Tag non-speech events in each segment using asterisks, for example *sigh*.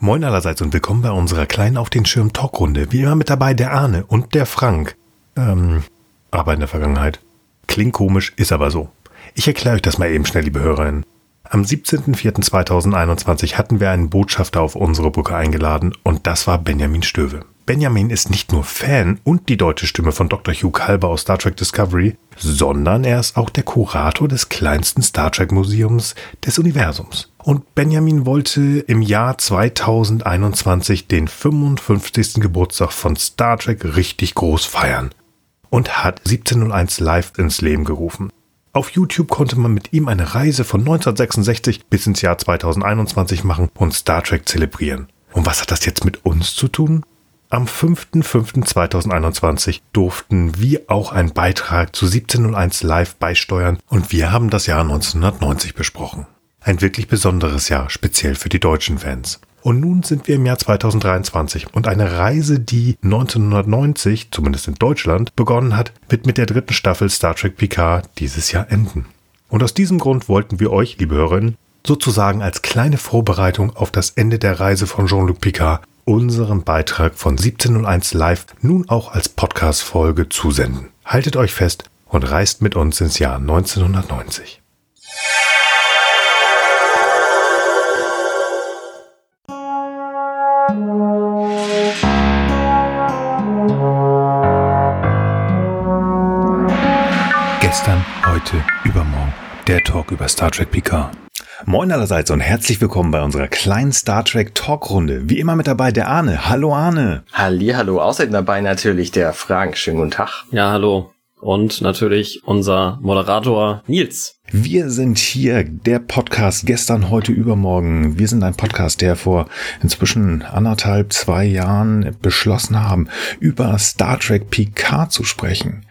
Moin allerseits und willkommen bei unserer kleinen Auf den Schirm Talkrunde. Wie immer mit dabei der Arne und der Frank. Ähm, aber in der Vergangenheit. Klingt komisch, ist aber so. Ich erkläre euch das mal eben schnell, liebe Hörerinnen. Am 17.04.2021 hatten wir einen Botschafter auf unsere Brücke eingeladen und das war Benjamin Stöwe. Benjamin ist nicht nur Fan und die deutsche Stimme von Dr. Hugh Kalber aus Star Trek Discovery, sondern er ist auch der Kurator des kleinsten Star Trek Museums des Universums. Und Benjamin wollte im Jahr 2021 den 55. Geburtstag von Star Trek richtig groß feiern und hat 1701 live ins Leben gerufen. Auf YouTube konnte man mit ihm eine Reise von 1966 bis ins Jahr 2021 machen und Star Trek zelebrieren. Und was hat das jetzt mit uns zu tun? Am 5.5.2021 durften wir auch einen Beitrag zu 1701 Live beisteuern und wir haben das Jahr 1990 besprochen. Ein wirklich besonderes Jahr, speziell für die deutschen Fans. Und nun sind wir im Jahr 2023 und eine Reise, die 1990, zumindest in Deutschland, begonnen hat, wird mit der dritten Staffel Star Trek Picard dieses Jahr enden. Und aus diesem Grund wollten wir euch, liebe Hörerinnen, sozusagen als kleine Vorbereitung auf das Ende der Reise von Jean-Luc Picard unseren Beitrag von 1701 Live nun auch als Podcast-Folge zusenden. Haltet euch fest und reist mit uns ins Jahr 1990. Gestern, heute, übermorgen. Der Talk über Star Trek Picard. Moin allerseits und herzlich willkommen bei unserer kleinen Star Trek Talkrunde. Wie immer mit dabei der Arne. Hallo Arne. Halli, hallo. Außerdem dabei natürlich der Frank. Schönen guten Tag. Ja, hallo. Und natürlich unser Moderator Nils. Wir sind hier, der Podcast gestern, heute, übermorgen. Wir sind ein Podcast, der vor inzwischen anderthalb, zwei Jahren beschlossen haben, über Star Trek Picard zu sprechen.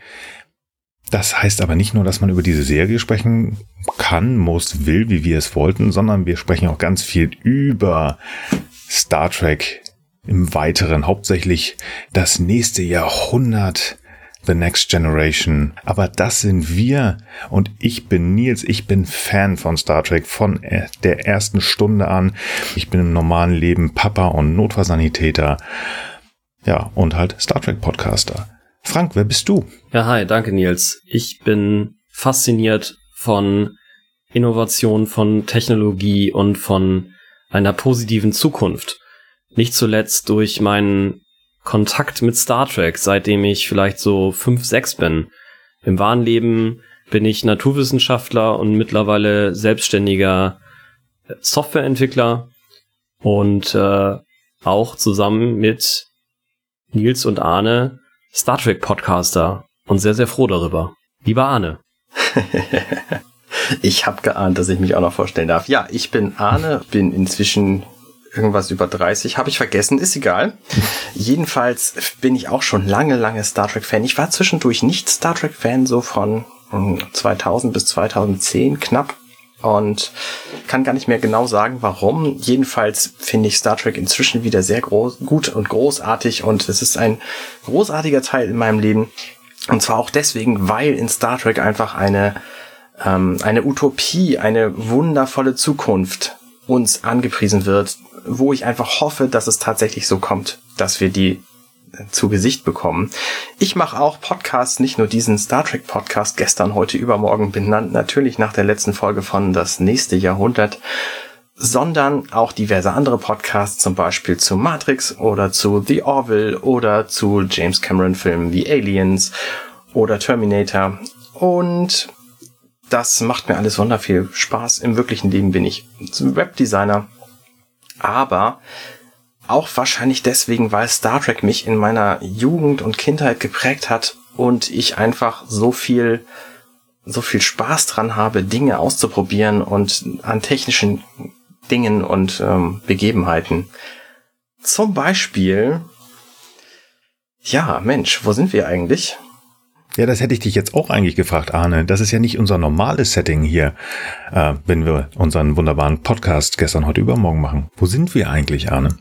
Das heißt aber nicht nur, dass man über diese Serie sprechen kann, muss, will, wie wir es wollten, sondern wir sprechen auch ganz viel über Star Trek im Weiteren, hauptsächlich das nächste Jahrhundert, The Next Generation. Aber das sind wir und ich bin Nils, ich bin Fan von Star Trek von der ersten Stunde an. Ich bin im normalen Leben Papa und Notfallsanitäter. Ja, und halt Star Trek Podcaster. Frank, wer bist du? Ja, hi, danke Nils. Ich bin fasziniert von Innovation, von Technologie und von einer positiven Zukunft. Nicht zuletzt durch meinen Kontakt mit Star Trek, seitdem ich vielleicht so fünf, sechs bin. Im wahren Leben bin ich Naturwissenschaftler und mittlerweile selbstständiger Softwareentwickler und äh, auch zusammen mit Nils und Arne Star Trek Podcaster und sehr, sehr froh darüber. Lieber Arne. *laughs* ich habe geahnt, dass ich mich auch noch vorstellen darf. Ja, ich bin Arne, bin inzwischen irgendwas über 30, habe ich vergessen, ist egal. *laughs* Jedenfalls bin ich auch schon lange, lange Star Trek Fan. Ich war zwischendurch nicht Star Trek Fan, so von 2000 bis 2010 knapp und kann gar nicht mehr genau sagen, warum. Jedenfalls finde ich Star Trek inzwischen wieder sehr groß, gut und großartig und es ist ein großartiger Teil in meinem Leben. Und zwar auch deswegen, weil in Star Trek einfach eine, ähm, eine Utopie, eine wundervolle Zukunft uns angepriesen wird, wo ich einfach hoffe, dass es tatsächlich so kommt, dass wir die zu Gesicht bekommen. Ich mache auch Podcasts, nicht nur diesen Star Trek Podcast gestern, heute, übermorgen benannt, natürlich nach der letzten Folge von Das nächste Jahrhundert, sondern auch diverse andere Podcasts, zum Beispiel zu Matrix oder zu The Orville oder zu James Cameron Filmen wie Aliens oder Terminator und das macht mir alles wunderviel Spaß. Im wirklichen Leben bin ich Webdesigner, aber auch wahrscheinlich deswegen, weil Star Trek mich in meiner Jugend und Kindheit geprägt hat und ich einfach so viel, so viel Spaß dran habe, Dinge auszuprobieren und an technischen Dingen und ähm, Begebenheiten. Zum Beispiel, ja, Mensch, wo sind wir eigentlich? Ja, das hätte ich dich jetzt auch eigentlich gefragt, Arne. Das ist ja nicht unser normales Setting hier, äh, wenn wir unseren wunderbaren Podcast gestern, heute, übermorgen machen. Wo sind wir eigentlich, Arne?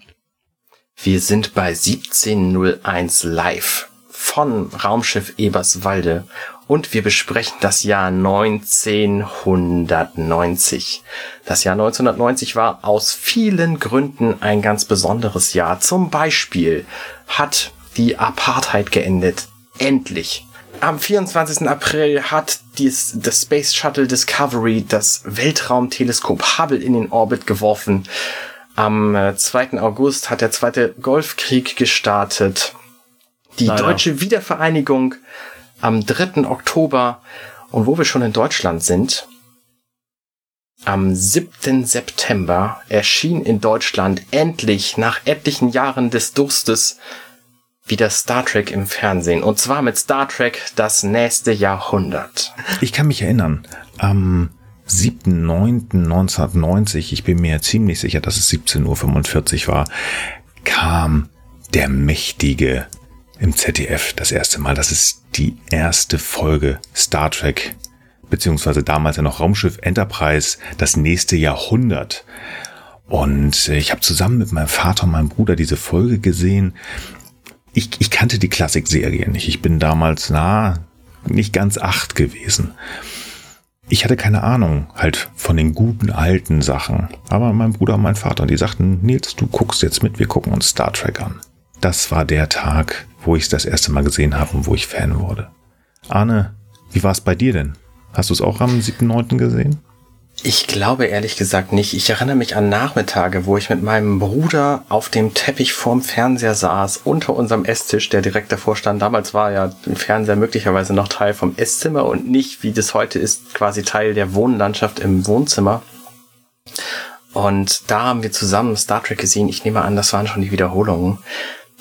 Wir sind bei 1701 live von Raumschiff Eberswalde und wir besprechen das Jahr 1990. Das Jahr 1990 war aus vielen Gründen ein ganz besonderes Jahr. Zum Beispiel hat die Apartheid geendet. Endlich. Am 24. April hat dies, das Space Shuttle Discovery das Weltraumteleskop Hubble in den Orbit geworfen. Am 2. Äh, August hat der zweite Golfkrieg gestartet. Die Leider. deutsche Wiedervereinigung am 3. Oktober. Und wo wir schon in Deutschland sind, am 7. September erschien in Deutschland endlich nach etlichen Jahren des Durstes wieder Star Trek im Fernsehen. Und zwar mit Star Trek das nächste Jahrhundert. Ich kann mich erinnern, am 7.9.1990, ich bin mir ziemlich sicher, dass es 17.45 Uhr war, kam der mächtige im ZDF das erste Mal. Das ist die erste Folge Star Trek, beziehungsweise damals ja noch Raumschiff Enterprise, das nächste Jahrhundert. Und ich habe zusammen mit meinem Vater und meinem Bruder diese Folge gesehen. Ich, ich kannte die Klassikserie nicht. Ich bin damals na nicht ganz acht gewesen. Ich hatte keine Ahnung halt von den guten alten Sachen. Aber mein Bruder und mein Vater, die sagten, Nils, du guckst jetzt mit, wir gucken uns Star Trek an. Das war der Tag, wo ich es das erste Mal gesehen habe und wo ich Fan wurde. Arne, wie war es bei dir denn? Hast du es auch am 7.9. gesehen? Ich glaube ehrlich gesagt nicht. Ich erinnere mich an Nachmittage, wo ich mit meinem Bruder auf dem Teppich vorm Fernseher saß, unter unserem Esstisch, der direkt davor stand. Damals war ja der Fernseher möglicherweise noch Teil vom Esszimmer und nicht, wie das heute ist, quasi Teil der Wohnlandschaft im Wohnzimmer. Und da haben wir zusammen Star Trek gesehen. Ich nehme an, das waren schon die Wiederholungen.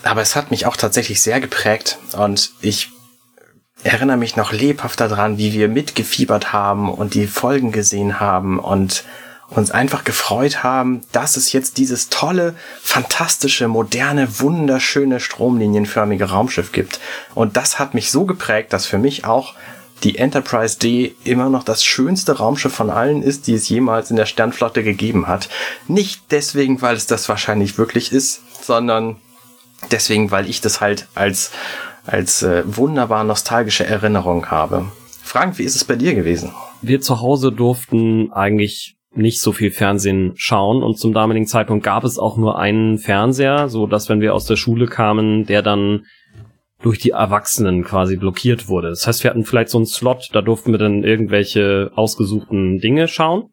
Aber es hat mich auch tatsächlich sehr geprägt und ich erinnere mich noch lebhaft daran, wie wir mitgefiebert haben und die Folgen gesehen haben und uns einfach gefreut haben, dass es jetzt dieses tolle, fantastische, moderne, wunderschöne, stromlinienförmige Raumschiff gibt. Und das hat mich so geprägt, dass für mich auch die Enterprise D immer noch das schönste Raumschiff von allen ist, die es jemals in der Sternflotte gegeben hat. Nicht deswegen, weil es das wahrscheinlich wirklich ist, sondern deswegen, weil ich das halt als als äh, wunderbar nostalgische Erinnerung habe. Frank, wie ist es bei dir gewesen? Wir zu Hause durften eigentlich nicht so viel Fernsehen schauen und zum damaligen Zeitpunkt gab es auch nur einen Fernseher, so dass wenn wir aus der Schule kamen, der dann durch die Erwachsenen quasi blockiert wurde. Das heißt, wir hatten vielleicht so einen Slot, da durften wir dann irgendwelche ausgesuchten Dinge schauen,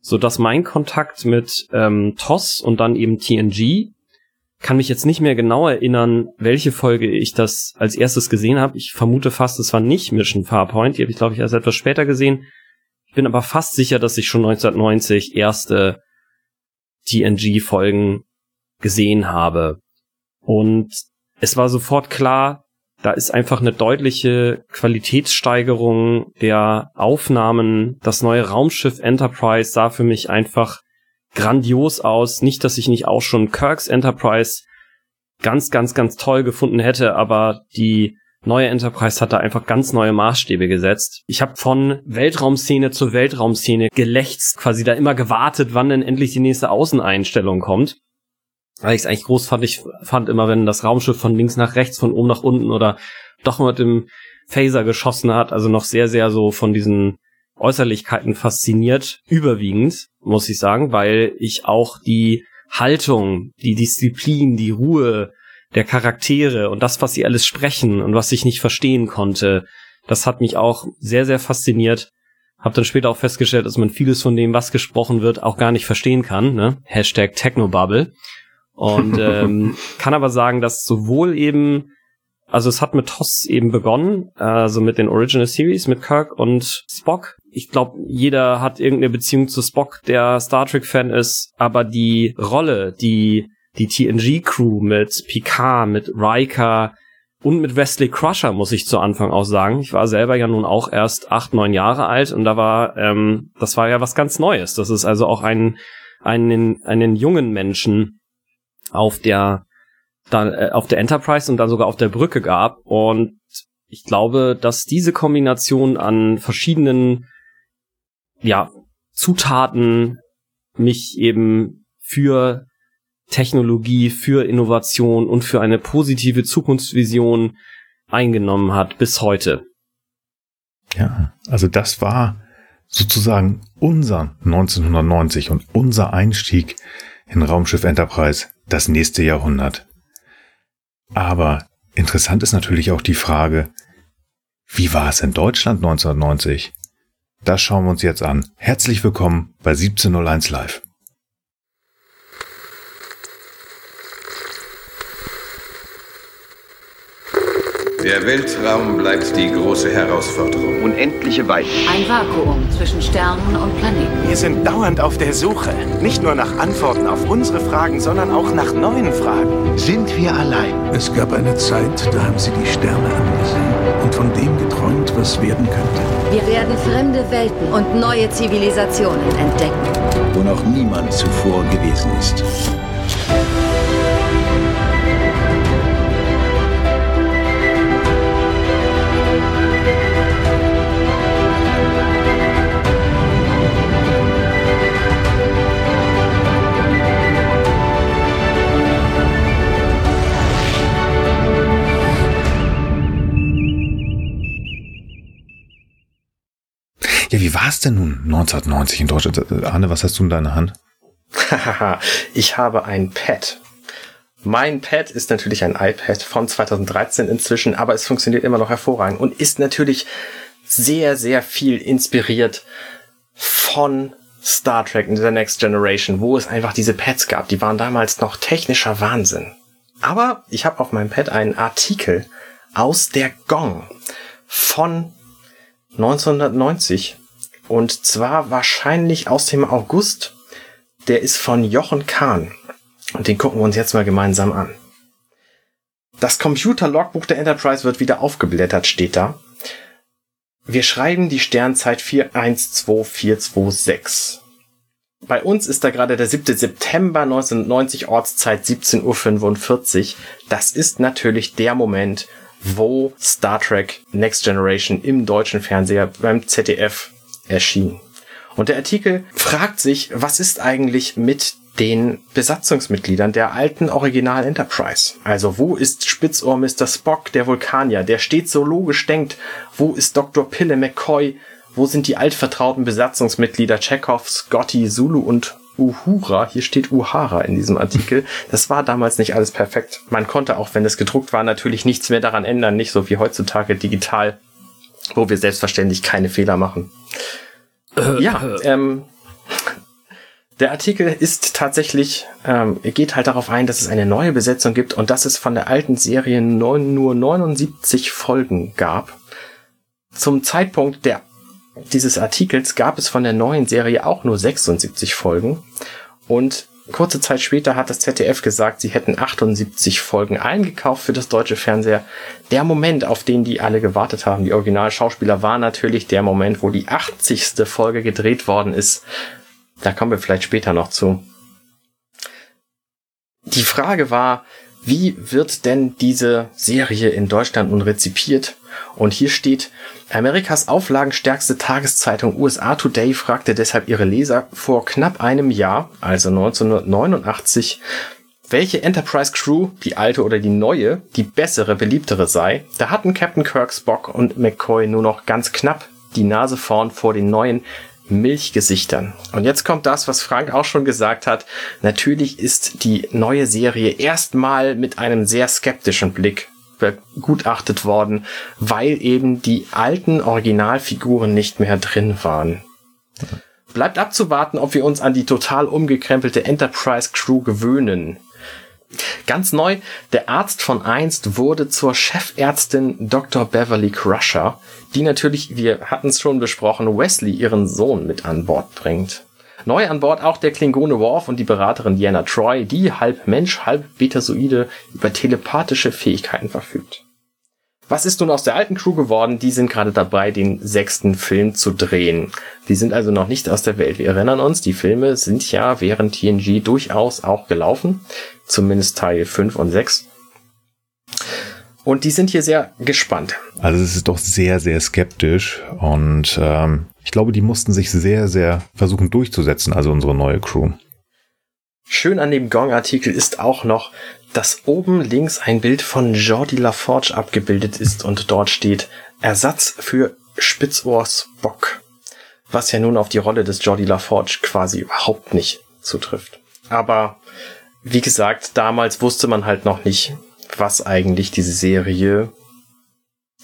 so dass mein Kontakt mit ähm, TOS und dann eben TNG kann mich jetzt nicht mehr genau erinnern, welche Folge ich das als erstes gesehen habe. Ich vermute fast, es war nicht Mission Farpoint. Die habe ich, glaube ich, erst etwas später gesehen. Ich bin aber fast sicher, dass ich schon 1990 erste TNG-Folgen gesehen habe. Und es war sofort klar, da ist einfach eine deutliche Qualitätssteigerung der Aufnahmen. Das neue Raumschiff Enterprise sah für mich einfach grandios aus. Nicht, dass ich nicht auch schon Kirks Enterprise ganz, ganz, ganz toll gefunden hätte, aber die neue Enterprise hat da einfach ganz neue Maßstäbe gesetzt. Ich habe von Weltraumszene zu Weltraumszene gelächzt, quasi da immer gewartet, wann denn endlich die nächste Außeneinstellung kommt. Weil ich es eigentlich groß fand, ich fand immer, wenn das Raumschiff von links nach rechts, von oben nach unten oder doch mit dem Phaser geschossen hat, also noch sehr, sehr so von diesen Äußerlichkeiten fasziniert, überwiegend, muss ich sagen, weil ich auch die Haltung, die Disziplin, die Ruhe der Charaktere und das, was sie alles sprechen und was ich nicht verstehen konnte, das hat mich auch sehr, sehr fasziniert. Hab dann später auch festgestellt, dass man vieles von dem, was gesprochen wird, auch gar nicht verstehen kann. Ne? Hashtag Technobubble. Und *laughs* ähm, kann aber sagen, dass sowohl eben also es hat mit TOS eben begonnen, also mit den Original Series, mit Kirk und Spock. Ich glaube, jeder hat irgendeine Beziehung zu Spock, der Star Trek-Fan ist, aber die Rolle, die die TNG-Crew mit Picard, mit Riker und mit Wesley Crusher, muss ich zu Anfang auch sagen. Ich war selber ja nun auch erst acht, neun Jahre alt und da war, ähm, das war ja was ganz Neues. Das ist also auch ein, einen, einen jungen Menschen auf der dann äh, auf der Enterprise und dann sogar auf der Brücke gab. Und ich glaube, dass diese Kombination an verschiedenen ja, Zutaten mich eben für Technologie, für Innovation und für eine positive Zukunftsvision eingenommen hat bis heute. Ja, also das war sozusagen unser 1990 und unser Einstieg in Raumschiff Enterprise das nächste Jahrhundert. Aber interessant ist natürlich auch die Frage, wie war es in Deutschland 1990? Das schauen wir uns jetzt an. Herzlich willkommen bei 1701 Live. Der Weltraum bleibt die große Herausforderung. Unendliche Weiten. Ein Vakuum zwischen Sternen und Planeten. Wir sind dauernd auf der Suche. Nicht nur nach Antworten auf unsere Fragen, sondern auch nach neuen Fragen. Sind wir allein? Es gab eine Zeit, da haben sie die Sterne angesehen und von dem geträumt, was werden könnte. Wir werden fremde Welten und neue Zivilisationen entdecken. Wo noch niemand zuvor gewesen ist. Ja, wie war es denn nun 1990 in Deutschland? Arne, was hast du in deiner Hand? *laughs* ich habe ein Pad. Mein Pad ist natürlich ein iPad von 2013 inzwischen, aber es funktioniert immer noch hervorragend und ist natürlich sehr, sehr viel inspiriert von Star Trek in The Next Generation, wo es einfach diese Pads gab. Die waren damals noch technischer Wahnsinn. Aber ich habe auf meinem Pad einen Artikel aus der Gong von 1990 und zwar wahrscheinlich aus dem August. Der ist von Jochen Kahn und den gucken wir uns jetzt mal gemeinsam an. Das Computer-Logbuch der Enterprise wird wieder aufgeblättert, steht da. Wir schreiben die Sternzeit 412426. Bei uns ist da gerade der 7. September 1990, Ortszeit 17.45 Uhr. Das ist natürlich der Moment, wo Star Trek Next Generation im deutschen Fernseher beim ZDF erschien. Und der Artikel fragt sich, was ist eigentlich mit den Besatzungsmitgliedern der alten Original Enterprise. Also wo ist Spitzohr Mr. Spock, der Vulkanier, der stets so logisch denkt? Wo ist Dr. Pille McCoy? Wo sind die altvertrauten Besatzungsmitglieder Chekhov, Scotty, Zulu und Uhura? Hier steht Uhara in diesem Artikel. Das war damals nicht alles perfekt. Man konnte auch, wenn es gedruckt war, natürlich nichts mehr daran ändern, nicht so wie heutzutage digital, wo wir selbstverständlich keine Fehler machen. Ja, ähm, der Artikel ist tatsächlich, ähm, geht halt darauf ein, dass es eine neue Besetzung gibt und dass es von der alten Serie neun, nur 79 Folgen gab. Zum Zeitpunkt der, dieses Artikels gab es von der neuen Serie auch nur 76 Folgen und kurze Zeit später hat das ZDF gesagt, sie hätten 78 Folgen eingekauft für das deutsche Fernseher. Der Moment, auf den die alle gewartet haben, die Originalschauspieler, war natürlich der Moment, wo die 80. Folge gedreht worden ist. Da kommen wir vielleicht später noch zu. Die Frage war, wie wird denn diese Serie in Deutschland nun rezipiert? Und hier steht, Amerikas auflagenstärkste Tageszeitung USA Today fragte deshalb ihre Leser vor knapp einem Jahr, also 1989, welche Enterprise Crew, die alte oder die neue, die bessere, beliebtere sei. Da hatten Captain Kirk, Spock und McCoy nur noch ganz knapp die Nase vorn vor den neuen Milchgesichtern. Und jetzt kommt das, was Frank auch schon gesagt hat. Natürlich ist die neue Serie erstmal mit einem sehr skeptischen Blick begutachtet worden, weil eben die alten Originalfiguren nicht mehr drin waren. Bleibt abzuwarten, ob wir uns an die total umgekrempelte Enterprise Crew gewöhnen. Ganz neu, der Arzt von einst wurde zur Chefärztin Dr. Beverly Crusher, die natürlich, wir hatten es schon besprochen, Wesley ihren Sohn mit an Bord bringt. Neu an Bord auch der Klingone Worf und die Beraterin Diana Troy, die halb Mensch, halb Betasoide über telepathische Fähigkeiten verfügt. Was ist nun aus der alten Crew geworden? Die sind gerade dabei, den sechsten Film zu drehen. Die sind also noch nicht aus der Welt. Wir erinnern uns, die Filme sind ja während TNG durchaus auch gelaufen. Zumindest Teil 5 und 6. Und die sind hier sehr gespannt. Also es ist doch sehr, sehr skeptisch und ähm, ich glaube, die mussten sich sehr, sehr versuchen durchzusetzen, also unsere neue Crew. Schön an dem Gong-Artikel ist auch noch, dass oben links ein Bild von Jordi LaForge abgebildet ist und dort steht Ersatz für Spitzohr Spock, was ja nun auf die Rolle des Jordi LaForge quasi überhaupt nicht zutrifft. Aber wie gesagt, damals wusste man halt noch nicht, was eigentlich diese Serie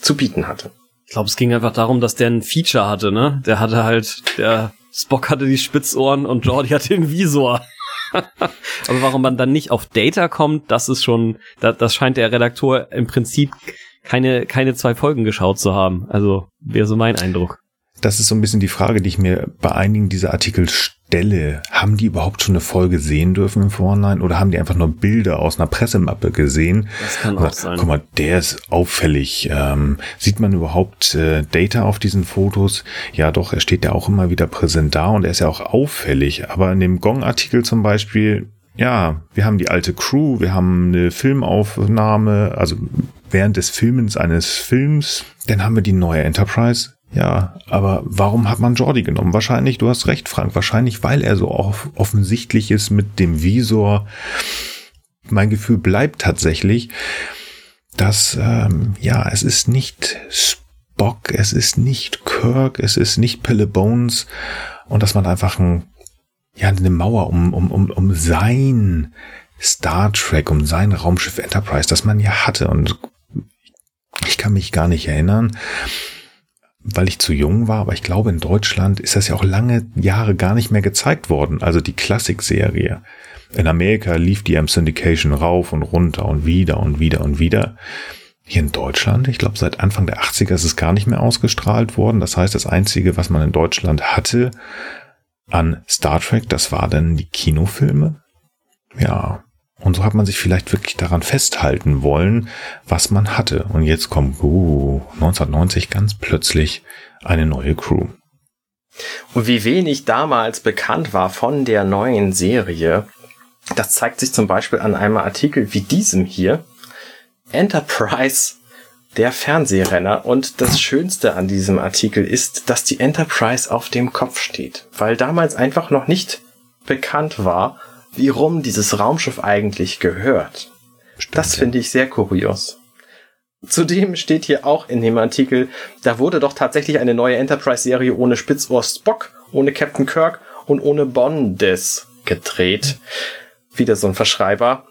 zu bieten hatte. Ich glaube, es ging einfach darum, dass der ein Feature hatte, ne? Der hatte halt, der Spock hatte die Spitzohren und Jordi hatte den Visor. *laughs* Aber warum man dann nicht auf Data kommt, das ist schon, das, das scheint der Redaktor im Prinzip keine, keine zwei Folgen geschaut zu haben. Also wäre so mein Eindruck. Das ist so ein bisschen die Frage, die ich mir bei einigen dieser Artikel stelle. Haben die überhaupt schon eine Folge sehen dürfen im Vorhinein oder haben die einfach nur Bilder aus einer Pressemappe gesehen? Das kann auch sein. Guck mal, der ist auffällig. Ähm, sieht man überhaupt äh, Data auf diesen Fotos? Ja, doch, er steht ja auch immer wieder präsent da und er ist ja auch auffällig. Aber in dem Gong-Artikel zum Beispiel, ja, wir haben die alte Crew, wir haben eine Filmaufnahme, also während des Filmens eines Films. Dann haben wir die neue Enterprise. Ja, aber warum hat man Jordi genommen? Wahrscheinlich, du hast recht, Frank, wahrscheinlich, weil er so off offensichtlich ist mit dem Visor. Mein Gefühl bleibt tatsächlich, dass, ähm, ja, es ist nicht Spock, es ist nicht Kirk, es ist nicht Pille Bones und dass man einfach ein, ja, eine Mauer um, um, um, um sein Star Trek, um sein Raumschiff Enterprise, das man ja hatte und ich kann mich gar nicht erinnern, weil ich zu jung war, aber ich glaube, in Deutschland ist das ja auch lange Jahre gar nicht mehr gezeigt worden. Also die Klassikserie. In Amerika lief die am Syndication rauf und runter und wieder und wieder und wieder. Hier in Deutschland, ich glaube, seit Anfang der 80er ist es gar nicht mehr ausgestrahlt worden. Das heißt, das Einzige, was man in Deutschland hatte an Star Trek, das war dann die Kinofilme. Ja, und so hat man sich vielleicht wirklich daran festhalten wollen, was man hatte. Und jetzt kommt uh, 1990 ganz plötzlich eine neue Crew. Und wie wenig damals bekannt war von der neuen Serie, das zeigt sich zum Beispiel an einem Artikel wie diesem hier. Enterprise, der Fernsehrenner. Und das Schönste an diesem Artikel ist, dass die Enterprise auf dem Kopf steht, weil damals einfach noch nicht bekannt war, wie rum dieses Raumschiff eigentlich gehört. Stimmt, das finde ich sehr kurios. Zudem steht hier auch in dem Artikel, da wurde doch tatsächlich eine neue Enterprise-Serie ohne Spitzohr Spock, ohne Captain Kirk und ohne Bondes gedreht. Wieder so ein Verschreiber.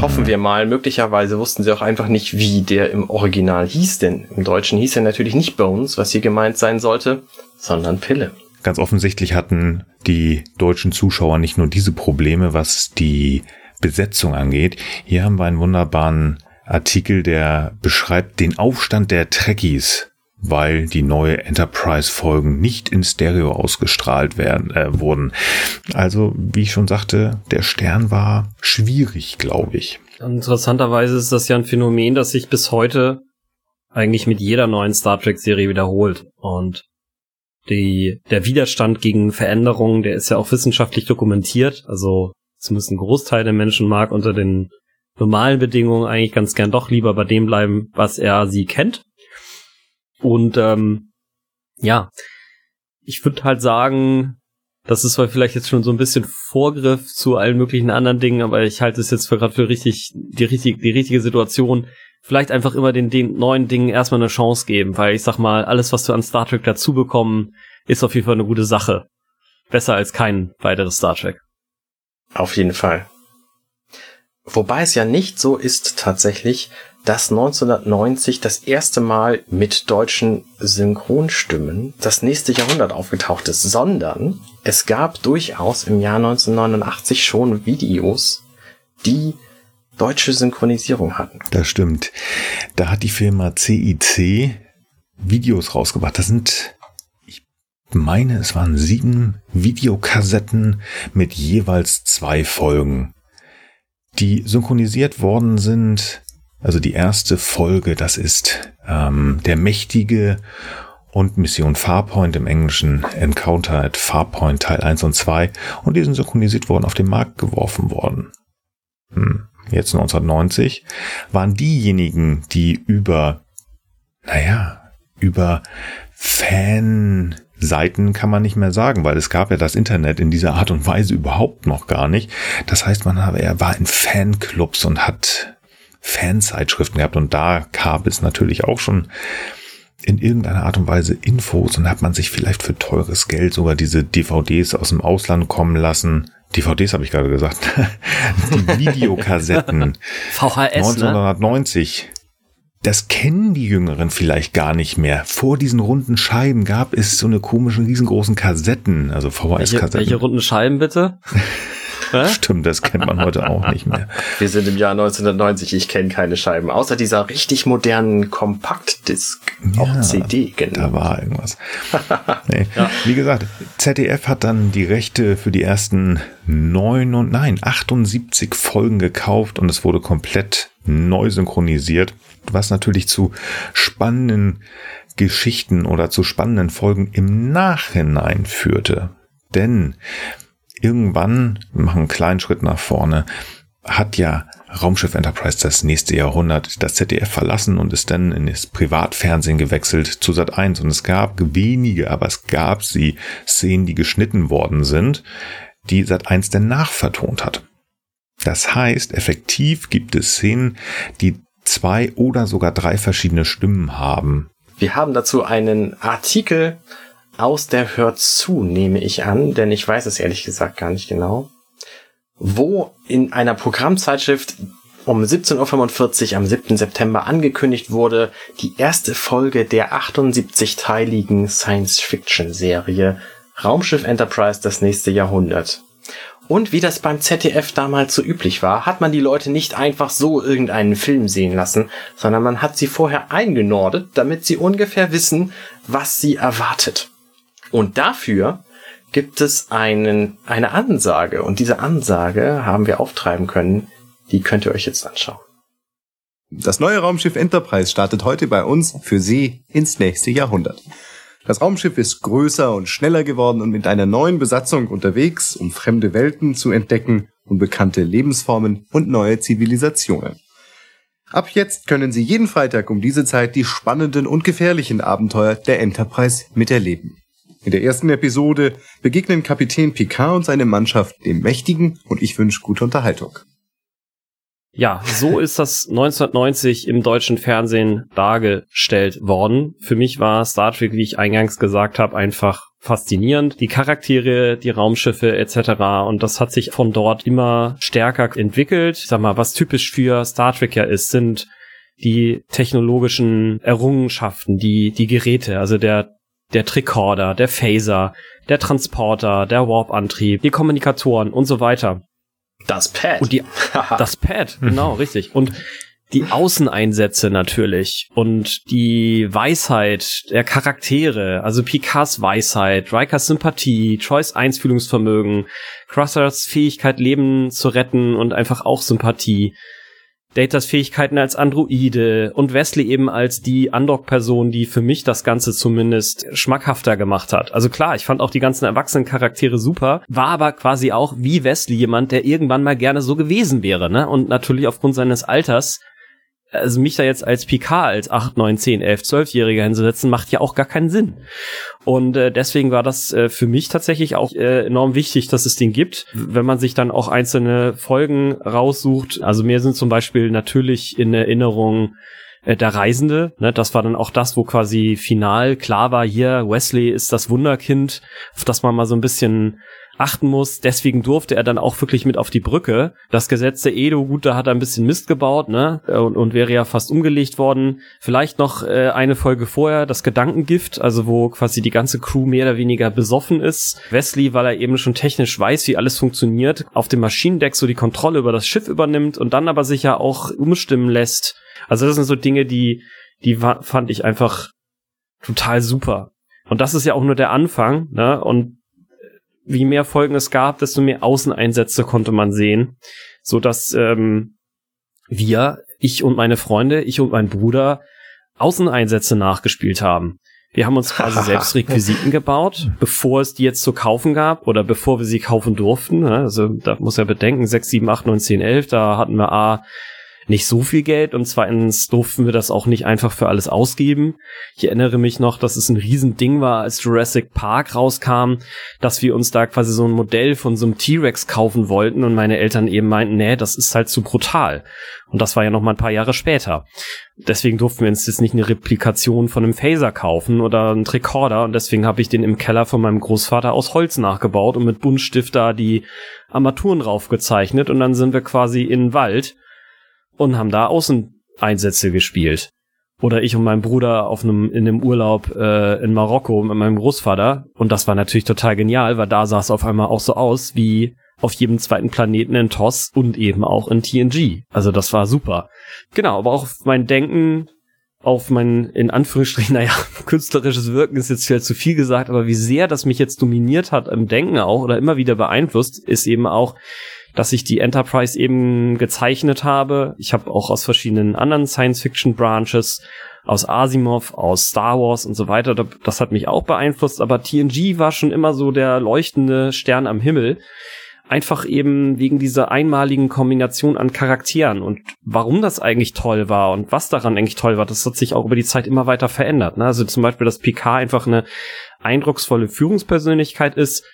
Hoffen wir mal. Möglicherweise wussten sie auch einfach nicht, wie der im Original hieß, denn im Deutschen hieß er natürlich nicht Bones, was hier gemeint sein sollte, sondern Pille. Ganz offensichtlich hatten die deutschen Zuschauer nicht nur diese Probleme, was die Besetzung angeht. Hier haben wir einen wunderbaren Artikel, der beschreibt den Aufstand der Trekkies, weil die neue Enterprise-Folgen nicht in Stereo ausgestrahlt werden, äh, wurden. Also, wie ich schon sagte, der Stern war schwierig, glaube ich. Interessanterweise ist das ja ein Phänomen, das sich bis heute eigentlich mit jeder neuen Star Trek-Serie wiederholt. Und die, der Widerstand gegen Veränderungen, der ist ja auch wissenschaftlich dokumentiert. Also zumindest ein Großteil der Menschen mag unter den normalen Bedingungen eigentlich ganz gern doch lieber bei dem bleiben, was er sie kennt. Und ähm, ja, ich würde halt sagen, das ist zwar vielleicht jetzt schon so ein bisschen Vorgriff zu allen möglichen anderen Dingen, aber ich halte es jetzt für gerade für richtig die richtige die richtige Situation. Vielleicht einfach immer den, den neuen Dingen erstmal eine Chance geben, weil ich sag mal, alles, was wir an Star Trek dazu bekommen, ist auf jeden Fall eine gute Sache. Besser als kein weiteres Star Trek. Auf jeden Fall. Wobei es ja nicht so ist tatsächlich, dass 1990 das erste Mal mit deutschen Synchronstimmen das nächste Jahrhundert aufgetaucht ist, sondern es gab durchaus im Jahr 1989 schon Videos, die deutsche Synchronisierung hatten. Das stimmt. Da hat die Firma CIC Videos rausgebracht. Das sind, ich meine, es waren sieben Videokassetten mit jeweils zwei Folgen die synchronisiert worden sind. Also die erste Folge, das ist ähm, der mächtige und Mission Farpoint im Englischen Encounter at Farpoint Teil 1 und 2 und die sind synchronisiert worden, auf den Markt geworfen worden. Hm. Jetzt 1990 waren diejenigen, die über, naja, über Fan Seiten kann man nicht mehr sagen, weil es gab ja das Internet in dieser Art und Weise überhaupt noch gar nicht. Das heißt, man war in Fanclubs und hat Fanzeitschriften gehabt und da gab es natürlich auch schon in irgendeiner Art und Weise Infos und hat man sich vielleicht für teures Geld sogar diese DVDs aus dem Ausland kommen lassen. DVDs habe ich gerade gesagt. *laughs* Die Videokassetten. *laughs* VHS, 1990. Ne? Das kennen die Jüngeren vielleicht gar nicht mehr. Vor diesen runden Scheiben gab es so eine komischen, riesengroßen Kassetten, also VHS-Kassetten. Welche, welche runden Scheiben bitte? *laughs* Stimmt, das kennt man heute auch nicht mehr. *laughs* Wir sind im Jahr 1990, ich kenne keine Scheiben, außer dieser richtig modernen Kompaktdisk, ja, auch CD. Genau. Da war irgendwas. *laughs* nee. ja. Wie gesagt, ZDF hat dann die Rechte für die ersten neun und nein, 78 Folgen gekauft und es wurde komplett neu synchronisiert, was natürlich zu spannenden Geschichten oder zu spannenden Folgen im Nachhinein führte. Denn irgendwann, wir machen einen kleinen Schritt nach vorne, hat ja Raumschiff Enterprise das nächste Jahrhundert das ZDF verlassen und ist dann in das Privatfernsehen gewechselt zu Sat 1 und es gab wenige, aber es gab sie Szenen, die geschnitten worden sind, die Sat 1 denn nachvertont hat. Das heißt, effektiv gibt es Szenen, die zwei oder sogar drei verschiedene Stimmen haben. Wir haben dazu einen Artikel aus der Hört zu, nehme ich an, denn ich weiß es ehrlich gesagt gar nicht genau, wo in einer Programmzeitschrift um 17.45 Uhr am 7. September angekündigt wurde, die erste Folge der 78-teiligen Science-Fiction-Serie Raumschiff Enterprise das nächste Jahrhundert. Und wie das beim ZDF damals so üblich war, hat man die Leute nicht einfach so irgendeinen Film sehen lassen, sondern man hat sie vorher eingenordet, damit sie ungefähr wissen, was sie erwartet. Und dafür gibt es einen, eine Ansage. Und diese Ansage haben wir auftreiben können. Die könnt ihr euch jetzt anschauen. Das neue Raumschiff Enterprise startet heute bei uns für Sie ins nächste Jahrhundert. Das Raumschiff ist größer und schneller geworden und mit einer neuen Besatzung unterwegs, um fremde Welten zu entdecken, unbekannte Lebensformen und neue Zivilisationen. Ab jetzt können Sie jeden Freitag um diese Zeit die spannenden und gefährlichen Abenteuer der Enterprise miterleben. In der ersten Episode begegnen Kapitän Picard und seine Mannschaft dem Mächtigen und ich wünsche gute Unterhaltung. Ja, so ist das 1990 im deutschen Fernsehen dargestellt worden. Für mich war Star Trek, wie ich eingangs gesagt habe, einfach faszinierend. Die Charaktere, die Raumschiffe etc. Und das hat sich von dort immer stärker entwickelt. Ich sag mal, was typisch für Star Trek ja ist, sind die technologischen Errungenschaften, die, die Geräte, also der, der Tricorder, der Phaser, der Transporter, der Warp-Antrieb, die Kommunikatoren und so weiter. Das Pad. Und die, *laughs* das Pad, genau, *laughs* richtig. Und die Außeneinsätze natürlich und die Weisheit der Charaktere, also Picards Weisheit, Rikers Sympathie, Troys Einfühlungsvermögen, Crossers Fähigkeit, Leben zu retten und einfach auch Sympathie, Datas Fähigkeiten als Androide und Wesley eben als die Undock-Person, die für mich das Ganze zumindest schmackhafter gemacht hat. Also klar, ich fand auch die ganzen erwachsenen Charaktere super, war aber quasi auch wie Wesley jemand, der irgendwann mal gerne so gewesen wäre, ne? Und natürlich aufgrund seines Alters also mich da jetzt als PK als 8, 9, 10, 11, 12-Jähriger hinzusetzen, macht ja auch gar keinen Sinn. Und äh, deswegen war das äh, für mich tatsächlich auch äh, enorm wichtig, dass es den gibt. Wenn man sich dann auch einzelne Folgen raussucht, also mir sind zum Beispiel natürlich in Erinnerung äh, der Reisende, ne, das war dann auch das, wo quasi final klar war, hier Wesley ist das Wunderkind, auf das man mal so ein bisschen achten muss. Deswegen durfte er dann auch wirklich mit auf die Brücke. Das Gesetz der Edo, gut, da hat er ein bisschen Mist gebaut, ne? Und, und wäre ja fast umgelegt worden. Vielleicht noch äh, eine Folge vorher, das Gedankengift, also wo quasi die ganze Crew mehr oder weniger besoffen ist. Wesley, weil er eben schon technisch weiß, wie alles funktioniert, auf dem Maschinendeck so die Kontrolle über das Schiff übernimmt und dann aber sich ja auch umstimmen lässt. Also das sind so Dinge, die, die fand ich einfach total super. Und das ist ja auch nur der Anfang, ne? Und wie mehr Folgen es gab, desto mehr Außeneinsätze konnte man sehen, so dass ähm, wir, ich und meine Freunde, ich und mein Bruder Außeneinsätze nachgespielt haben. Wir haben uns quasi *laughs* selbst Requisiten gebaut, bevor es die jetzt zu kaufen gab oder bevor wir sie kaufen durften. Also da muss er bedenken, 6, 7, 8, 9, 10, 11, da hatten wir A nicht so viel Geld und zweitens durften wir das auch nicht einfach für alles ausgeben. Ich erinnere mich noch, dass es ein Riesending war, als Jurassic Park rauskam, dass wir uns da quasi so ein Modell von so einem T-Rex kaufen wollten und meine Eltern eben meinten, nee, das ist halt zu brutal. Und das war ja noch mal ein paar Jahre später. Deswegen durften wir uns jetzt nicht eine Replikation von einem Phaser kaufen oder einen Tricorder und deswegen habe ich den im Keller von meinem Großvater aus Holz nachgebaut und mit Buntstift da die Armaturen raufgezeichnet und dann sind wir quasi in den Wald und haben da Außeneinsätze gespielt. Oder ich und mein Bruder auf einem, in einem Urlaub äh, in Marokko mit meinem Großvater. Und das war natürlich total genial, weil da sah es auf einmal auch so aus wie auf jedem zweiten Planeten in TOS und eben auch in TNG. Also das war super. Genau, aber auch mein Denken, auf mein, in Anführungsstrichen, *laughs* naja, künstlerisches Wirken ist jetzt vielleicht zu viel gesagt, aber wie sehr das mich jetzt dominiert hat im Denken auch oder immer wieder beeinflusst, ist eben auch dass ich die Enterprise eben gezeichnet habe. Ich habe auch aus verschiedenen anderen Science-Fiction-Branches, aus Asimov, aus Star Wars und so weiter, das hat mich auch beeinflusst, aber TNG war schon immer so der leuchtende Stern am Himmel. Einfach eben wegen dieser einmaligen Kombination an Charakteren und warum das eigentlich toll war und was daran eigentlich toll war, das hat sich auch über die Zeit immer weiter verändert. Ne? Also zum Beispiel, dass Picard einfach eine eindrucksvolle Führungspersönlichkeit ist,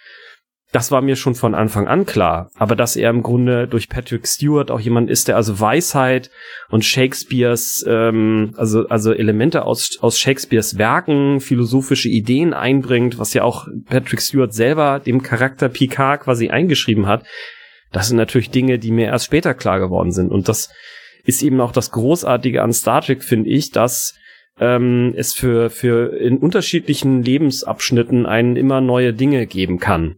das war mir schon von Anfang an klar. Aber dass er im Grunde durch Patrick Stewart auch jemand ist, der also Weisheit und Shakespeares, ähm, also, also Elemente aus, aus Shakespeares Werken, philosophische Ideen einbringt, was ja auch Patrick Stewart selber dem Charakter Picard quasi eingeschrieben hat, das sind natürlich Dinge, die mir erst später klar geworden sind. Und das ist eben auch das Großartige an Star Trek, finde ich, dass ähm, es für, für in unterschiedlichen Lebensabschnitten einen immer neue Dinge geben kann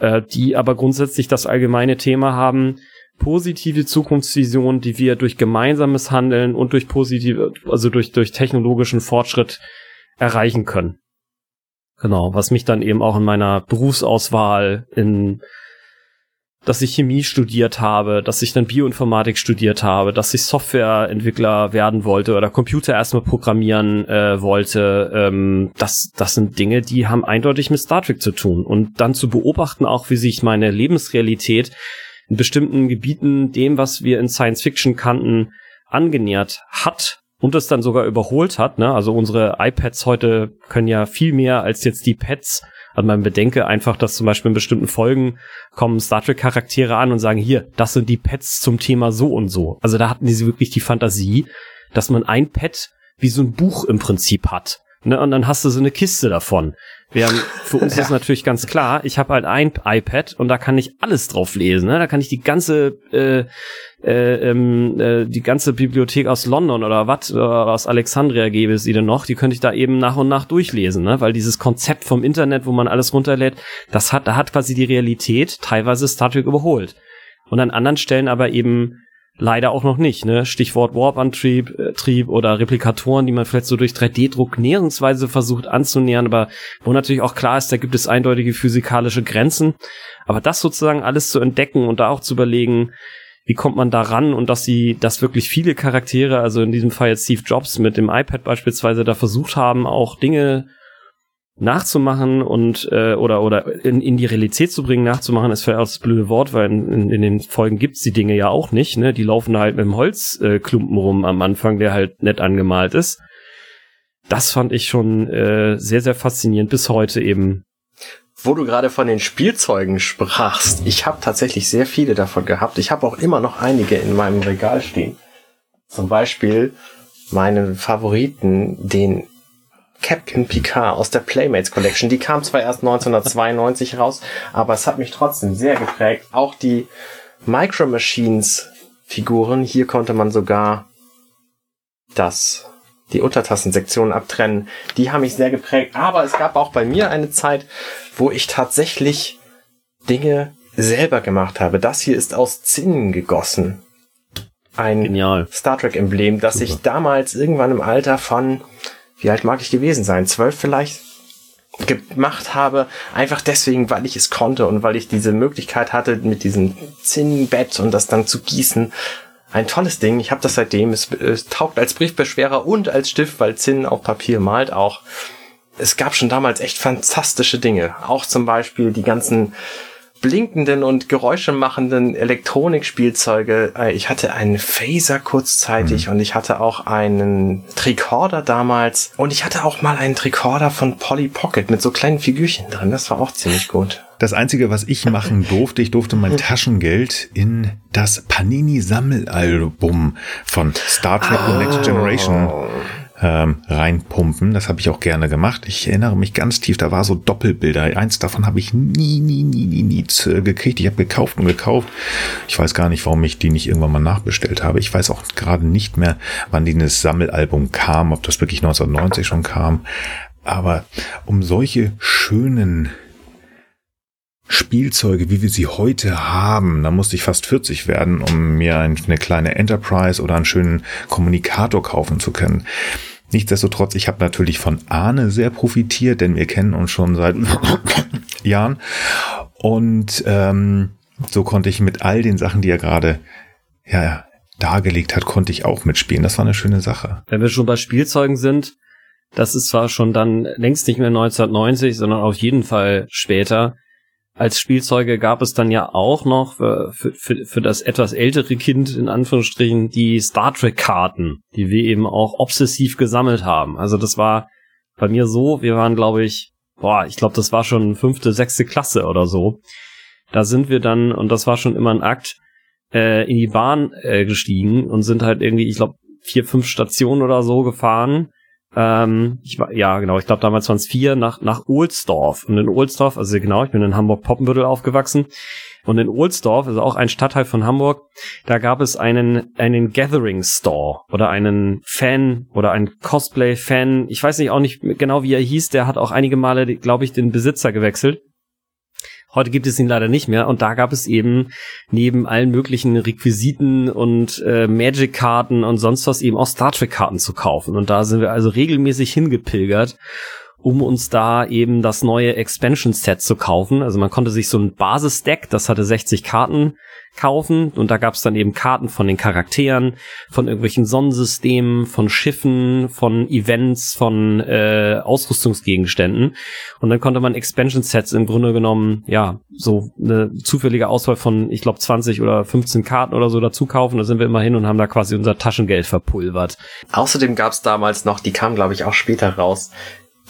äh, die aber grundsätzlich das allgemeine Thema haben, positive Zukunftsvisionen, die wir durch gemeinsames Handeln und durch positive, also durch, durch technologischen Fortschritt erreichen können. Genau, was mich dann eben auch in meiner Berufsauswahl in dass ich Chemie studiert habe, dass ich dann Bioinformatik studiert habe, dass ich Softwareentwickler werden wollte oder Computer erstmal programmieren äh, wollte. Ähm, das, das sind Dinge, die haben eindeutig mit Star Trek zu tun. Und dann zu beobachten auch, wie sich meine Lebensrealität in bestimmten Gebieten dem, was wir in Science Fiction kannten, angenähert hat und es dann sogar überholt hat. Ne? Also unsere iPads heute können ja viel mehr als jetzt die Pads also man bedenke einfach, dass zum Beispiel in bestimmten Folgen kommen Star Trek Charaktere an und sagen, hier, das sind die Pets zum Thema so und so. Also da hatten die wirklich die Fantasie, dass man ein Pet wie so ein Buch im Prinzip hat. Ne, und dann hast du so eine Kiste davon. Während für uns ja. ist natürlich ganz klar, ich habe halt ein iPad und da kann ich alles drauf lesen. Ne? Da kann ich die ganze äh, äh, ähm, äh, die ganze Bibliothek aus London oder was aus Alexandria gäbe es sie denn noch, die könnte ich da eben nach und nach durchlesen, ne? Weil dieses Konzept vom Internet, wo man alles runterlädt, das hat, da hat quasi die Realität teilweise Star Trek überholt. Und an anderen Stellen aber eben Leider auch noch nicht, ne? Stichwort Warp-Antrieb äh, Trieb oder Replikatoren, die man vielleicht so durch 3D-Druck näherungsweise versucht anzunähern, aber wo natürlich auch klar ist, da gibt es eindeutige physikalische Grenzen. Aber das sozusagen alles zu entdecken und da auch zu überlegen, wie kommt man da ran und dass sie, dass wirklich viele Charaktere, also in diesem Fall jetzt Steve Jobs mit dem iPad beispielsweise, da versucht haben, auch Dinge nachzumachen und äh, oder oder in, in die Realität zu bringen, nachzumachen, ist vielleicht auch das blöde Wort, weil in, in, in den Folgen gibt's die Dinge ja auch nicht. Ne? Die laufen halt mit dem Holzklumpen äh, rum am Anfang, der halt nett angemalt ist. Das fand ich schon äh, sehr, sehr faszinierend bis heute eben. Wo du gerade von den Spielzeugen sprachst, ich habe tatsächlich sehr viele davon gehabt. Ich habe auch immer noch einige in meinem Regal stehen. Zum Beispiel meinen Favoriten, den Captain Picard aus der Playmates Collection. Die kam zwar erst 1992 raus, aber es hat mich trotzdem sehr geprägt. Auch die Micro Machines Figuren, hier konnte man sogar das die Untertassensektion abtrennen. Die haben mich sehr geprägt, aber es gab auch bei mir eine Zeit, wo ich tatsächlich Dinge selber gemacht habe. Das hier ist aus Zinnen gegossen. Ein Genial. Star Trek Emblem, das Super. ich damals irgendwann im Alter von wie alt mag ich gewesen sein? Zwölf vielleicht? gemacht habe, einfach deswegen, weil ich es konnte und weil ich diese Möglichkeit hatte, mit diesem Zinnbett und das dann zu gießen. Ein tolles Ding. Ich habe das seitdem. Es, es taugt als Briefbeschwerer und als Stift, weil Zinn auf Papier malt auch. Es gab schon damals echt fantastische Dinge. Auch zum Beispiel die ganzen blinkenden und Geräusche machenden Elektronikspielzeuge. Äh, Ich hatte einen Phaser kurzzeitig und ich hatte auch einen Tricorder damals und ich hatte auch mal einen Tricorder von Polly Pocket mit so kleinen Figürchen drin. Das war auch ziemlich gut. Das Einzige, was ich machen durfte, ich durfte mein Taschengeld in das Panini-Sammelalbum von Star Trek The Next Generation ähm, reinpumpen. Das habe ich auch gerne gemacht. Ich erinnere mich ganz tief, da war so Doppelbilder. Eins davon habe ich nie, nie, nie, nie, nie äh, gekriegt. Ich habe gekauft und gekauft. Ich weiß gar nicht, warum ich die nicht irgendwann mal nachbestellt habe. Ich weiß auch gerade nicht mehr, wann dieses Sammelalbum kam, ob das wirklich 1990 schon kam. Aber um solche schönen Spielzeuge, wie wir sie heute haben, da musste ich fast 40 werden, um mir eine kleine Enterprise oder einen schönen Kommunikator kaufen zu können. Nichtsdestotrotz, ich habe natürlich von Arne sehr profitiert, denn wir kennen uns schon seit *coughs* Jahren. Und ähm, so konnte ich mit all den Sachen, die er gerade ja, dargelegt hat, konnte ich auch mitspielen. Das war eine schöne Sache. Wenn wir schon bei Spielzeugen sind, das ist zwar schon dann längst nicht mehr 1990, sondern auf jeden Fall später. Als Spielzeuge gab es dann ja auch noch für, für, für das etwas ältere Kind in Anführungsstrichen die Star Trek Karten, die wir eben auch obsessiv gesammelt haben. Also das war bei mir so, wir waren glaube ich, boah, ich glaube das war schon fünfte, sechste Klasse oder so. Da sind wir dann, und das war schon immer ein Akt, äh, in die Bahn äh, gestiegen und sind halt irgendwie, ich glaube, vier, fünf Stationen oder so gefahren ähm, ich war, ja, genau, ich glaube damals waren es vier nach, nach Ohlsdorf. Und in Ohlsdorf, also genau, ich bin in Hamburg-Poppenbüttel aufgewachsen. Und in Ohlsdorf, also auch ein Stadtteil von Hamburg, da gab es einen, einen Gathering Store oder einen Fan oder einen Cosplay-Fan. Ich weiß nicht auch nicht genau, wie er hieß. Der hat auch einige Male, glaube ich, den Besitzer gewechselt. Heute gibt es ihn leider nicht mehr und da gab es eben neben allen möglichen Requisiten und äh, Magic-Karten und sonst was eben auch Star Trek-Karten zu kaufen. Und da sind wir also regelmäßig hingepilgert, um uns da eben das neue Expansion-Set zu kaufen. Also man konnte sich so ein Basis-Deck, das hatte 60 Karten, kaufen und da gab es dann eben Karten von den Charakteren, von irgendwelchen Sonnensystemen, von Schiffen, von Events, von äh, Ausrüstungsgegenständen und dann konnte man Expansion Sets im Grunde genommen, ja, so eine zufällige Auswahl von, ich glaube 20 oder 15 Karten oder so dazu kaufen, da sind wir immer hin und haben da quasi unser Taschengeld verpulvert. Außerdem gab es damals noch, die kamen glaube ich auch später raus,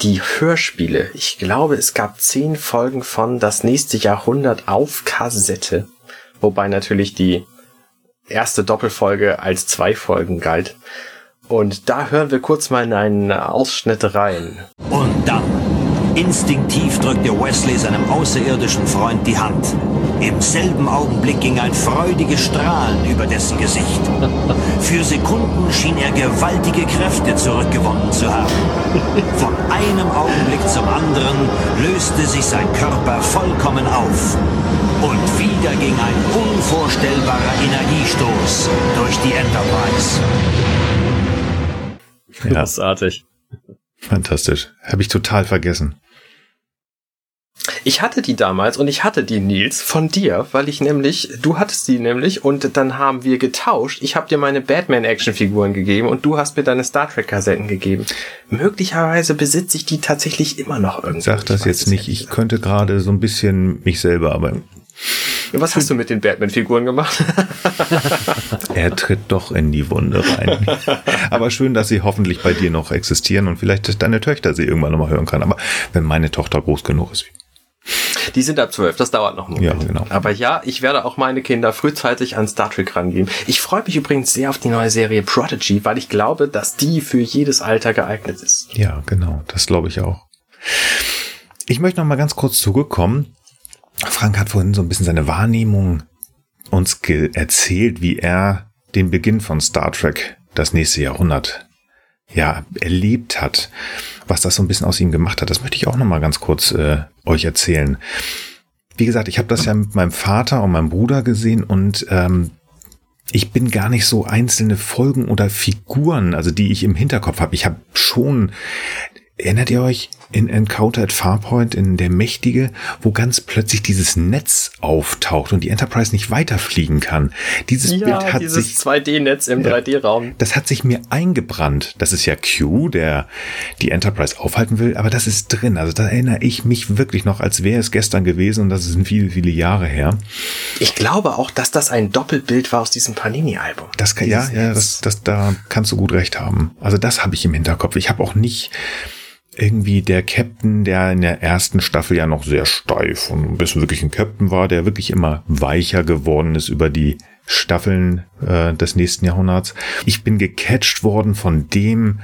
die Hörspiele. Ich glaube, es gab zehn Folgen von Das nächste Jahrhundert auf Kassette. Wobei natürlich die erste Doppelfolge als zwei Folgen galt. Und da hören wir kurz mal in einen Ausschnitt rein. Und dann, instinktiv drückte Wesley seinem außerirdischen Freund die Hand. Im selben Augenblick ging ein freudiges Strahlen über dessen Gesicht. Für Sekunden schien er gewaltige Kräfte zurückgewonnen zu haben. Von einem Augenblick zum anderen löste sich sein Körper vollkommen auf. Und wieder ging ein unvorstellbarer Energiestoß durch die Enterprise. Großartig. Fantastisch. Habe ich total vergessen. Ich hatte die damals und ich hatte die Nils von dir, weil ich nämlich, du hattest die nämlich und dann haben wir getauscht. Ich habe dir meine Batman-Actionfiguren gegeben und du hast mir deine Star Trek-Kassetten gegeben. Möglicherweise besitze ich die tatsächlich immer noch irgendwie. Sag das jetzt nicht. Ich könnte gerade so ein bisschen mich selber, aber Was hast du mit den Batman-Figuren gemacht? *laughs* er tritt doch in die Wunde rein. aber schön, dass sie hoffentlich bei dir noch existieren und vielleicht deine Töchter sie irgendwann nochmal hören kann. Aber wenn meine Tochter groß genug ist. Die sind ab zwölf, das dauert noch einen Ja, Moment. genau. Aber ja, ich werde auch meine Kinder frühzeitig an Star Trek rangeben. Ich freue mich übrigens sehr auf die neue Serie Prodigy, weil ich glaube, dass die für jedes Alter geeignet ist. Ja, genau. Das glaube ich auch. Ich möchte noch mal ganz kurz zurückkommen. Frank hat vorhin so ein bisschen seine Wahrnehmung uns erzählt, wie er den Beginn von Star Trek, das nächste Jahrhundert, ja, erlebt hat, was das so ein bisschen aus ihm gemacht hat. Das möchte ich auch noch mal ganz kurz äh, euch erzählen. Wie gesagt, ich habe das ja mit meinem Vater und meinem Bruder gesehen und ähm, ich bin gar nicht so einzelne Folgen oder Figuren, also die ich im Hinterkopf habe. Ich habe schon, erinnert ihr euch, in Encounter at Farpoint, in der Mächtige, wo ganz plötzlich dieses Netz auftaucht und die Enterprise nicht weiterfliegen kann. Dieses ja, Bild hat dieses sich 2D-Netz im Ja. 3D-Raum. das hat sich mir eingebrannt. Das ist ja Q, der die Enterprise aufhalten will, aber das ist drin. Also da erinnere ich mich wirklich noch, als wäre es gestern gewesen und das sind viele, viele Jahre her. Ich glaube auch, dass das ein Doppelbild war aus diesem Panini-Album. Das kann, ja, Dieses ja, das, das, da kannst du gut recht haben. Also das habe ich im Hinterkopf. Ich habe auch nicht irgendwie der Captain, der in der ersten Staffel ja noch sehr steif und bis wirklich ein Captain war, der wirklich immer weicher geworden ist über die Staffeln äh, des nächsten Jahrhunderts. Ich bin gecatcht worden von dem,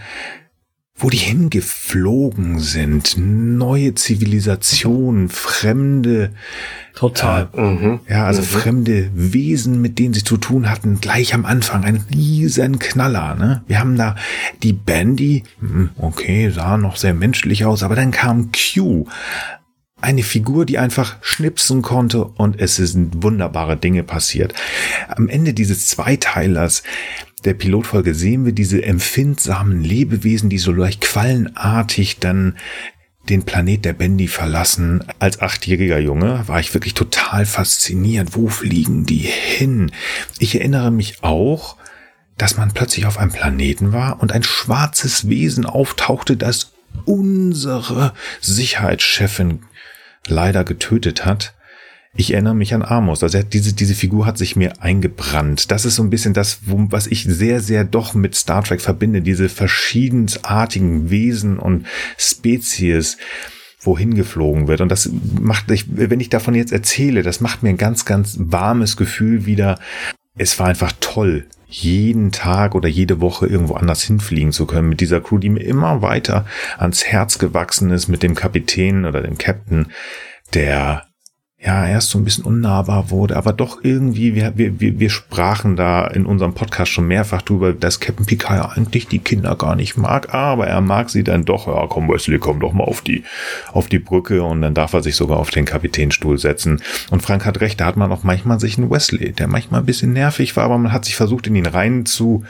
wo die hingeflogen sind. Neue Zivilisationen, fremde Total. Mhm. ja, also fremde Wesen, mit denen sie zu tun hatten, gleich am Anfang ein riesen Knaller. Ne? Wir haben da die Bandy, hm, okay, sah noch sehr menschlich aus, aber dann kam Q, eine Figur, die einfach schnipsen konnte und es sind wunderbare Dinge passiert. Am Ende dieses Zweiteilers der Pilotfolge sehen wir diese empfindsamen Lebewesen, die so leicht quallenartig dann den Planet der Bendy verlassen. Als achtjähriger Junge war ich wirklich total fasziniert. Wo fliegen die hin? Ich erinnere mich auch, dass man plötzlich auf einem Planeten war und ein schwarzes Wesen auftauchte, das unsere Sicherheitschefin leider getötet hat. Ich erinnere mich an Amos. Also diese, diese Figur hat sich mir eingebrannt. Das ist so ein bisschen das, was ich sehr, sehr doch mit Star Trek verbinde. Diese verschiedensartigen Wesen und Spezies, wohin geflogen wird. Und das macht, ich, wenn ich davon jetzt erzähle, das macht mir ein ganz, ganz warmes Gefühl wieder. Es war einfach toll, jeden Tag oder jede Woche irgendwo anders hinfliegen zu können mit dieser Crew, die mir immer weiter ans Herz gewachsen ist, mit dem Kapitän oder dem Captain, der ja erst so ein bisschen unnahbar wurde, aber doch irgendwie, wir, wir, wir, sprachen da in unserem Podcast schon mehrfach drüber, dass Captain Picard eigentlich die Kinder gar nicht mag, aber er mag sie dann doch. Ja, komm Wesley, komm doch mal auf die, auf die Brücke und dann darf er sich sogar auf den Kapitänstuhl setzen. Und Frank hat recht, da hat man auch manchmal sich einen Wesley, der manchmal ein bisschen nervig war, aber man hat sich versucht, in ihn rein zu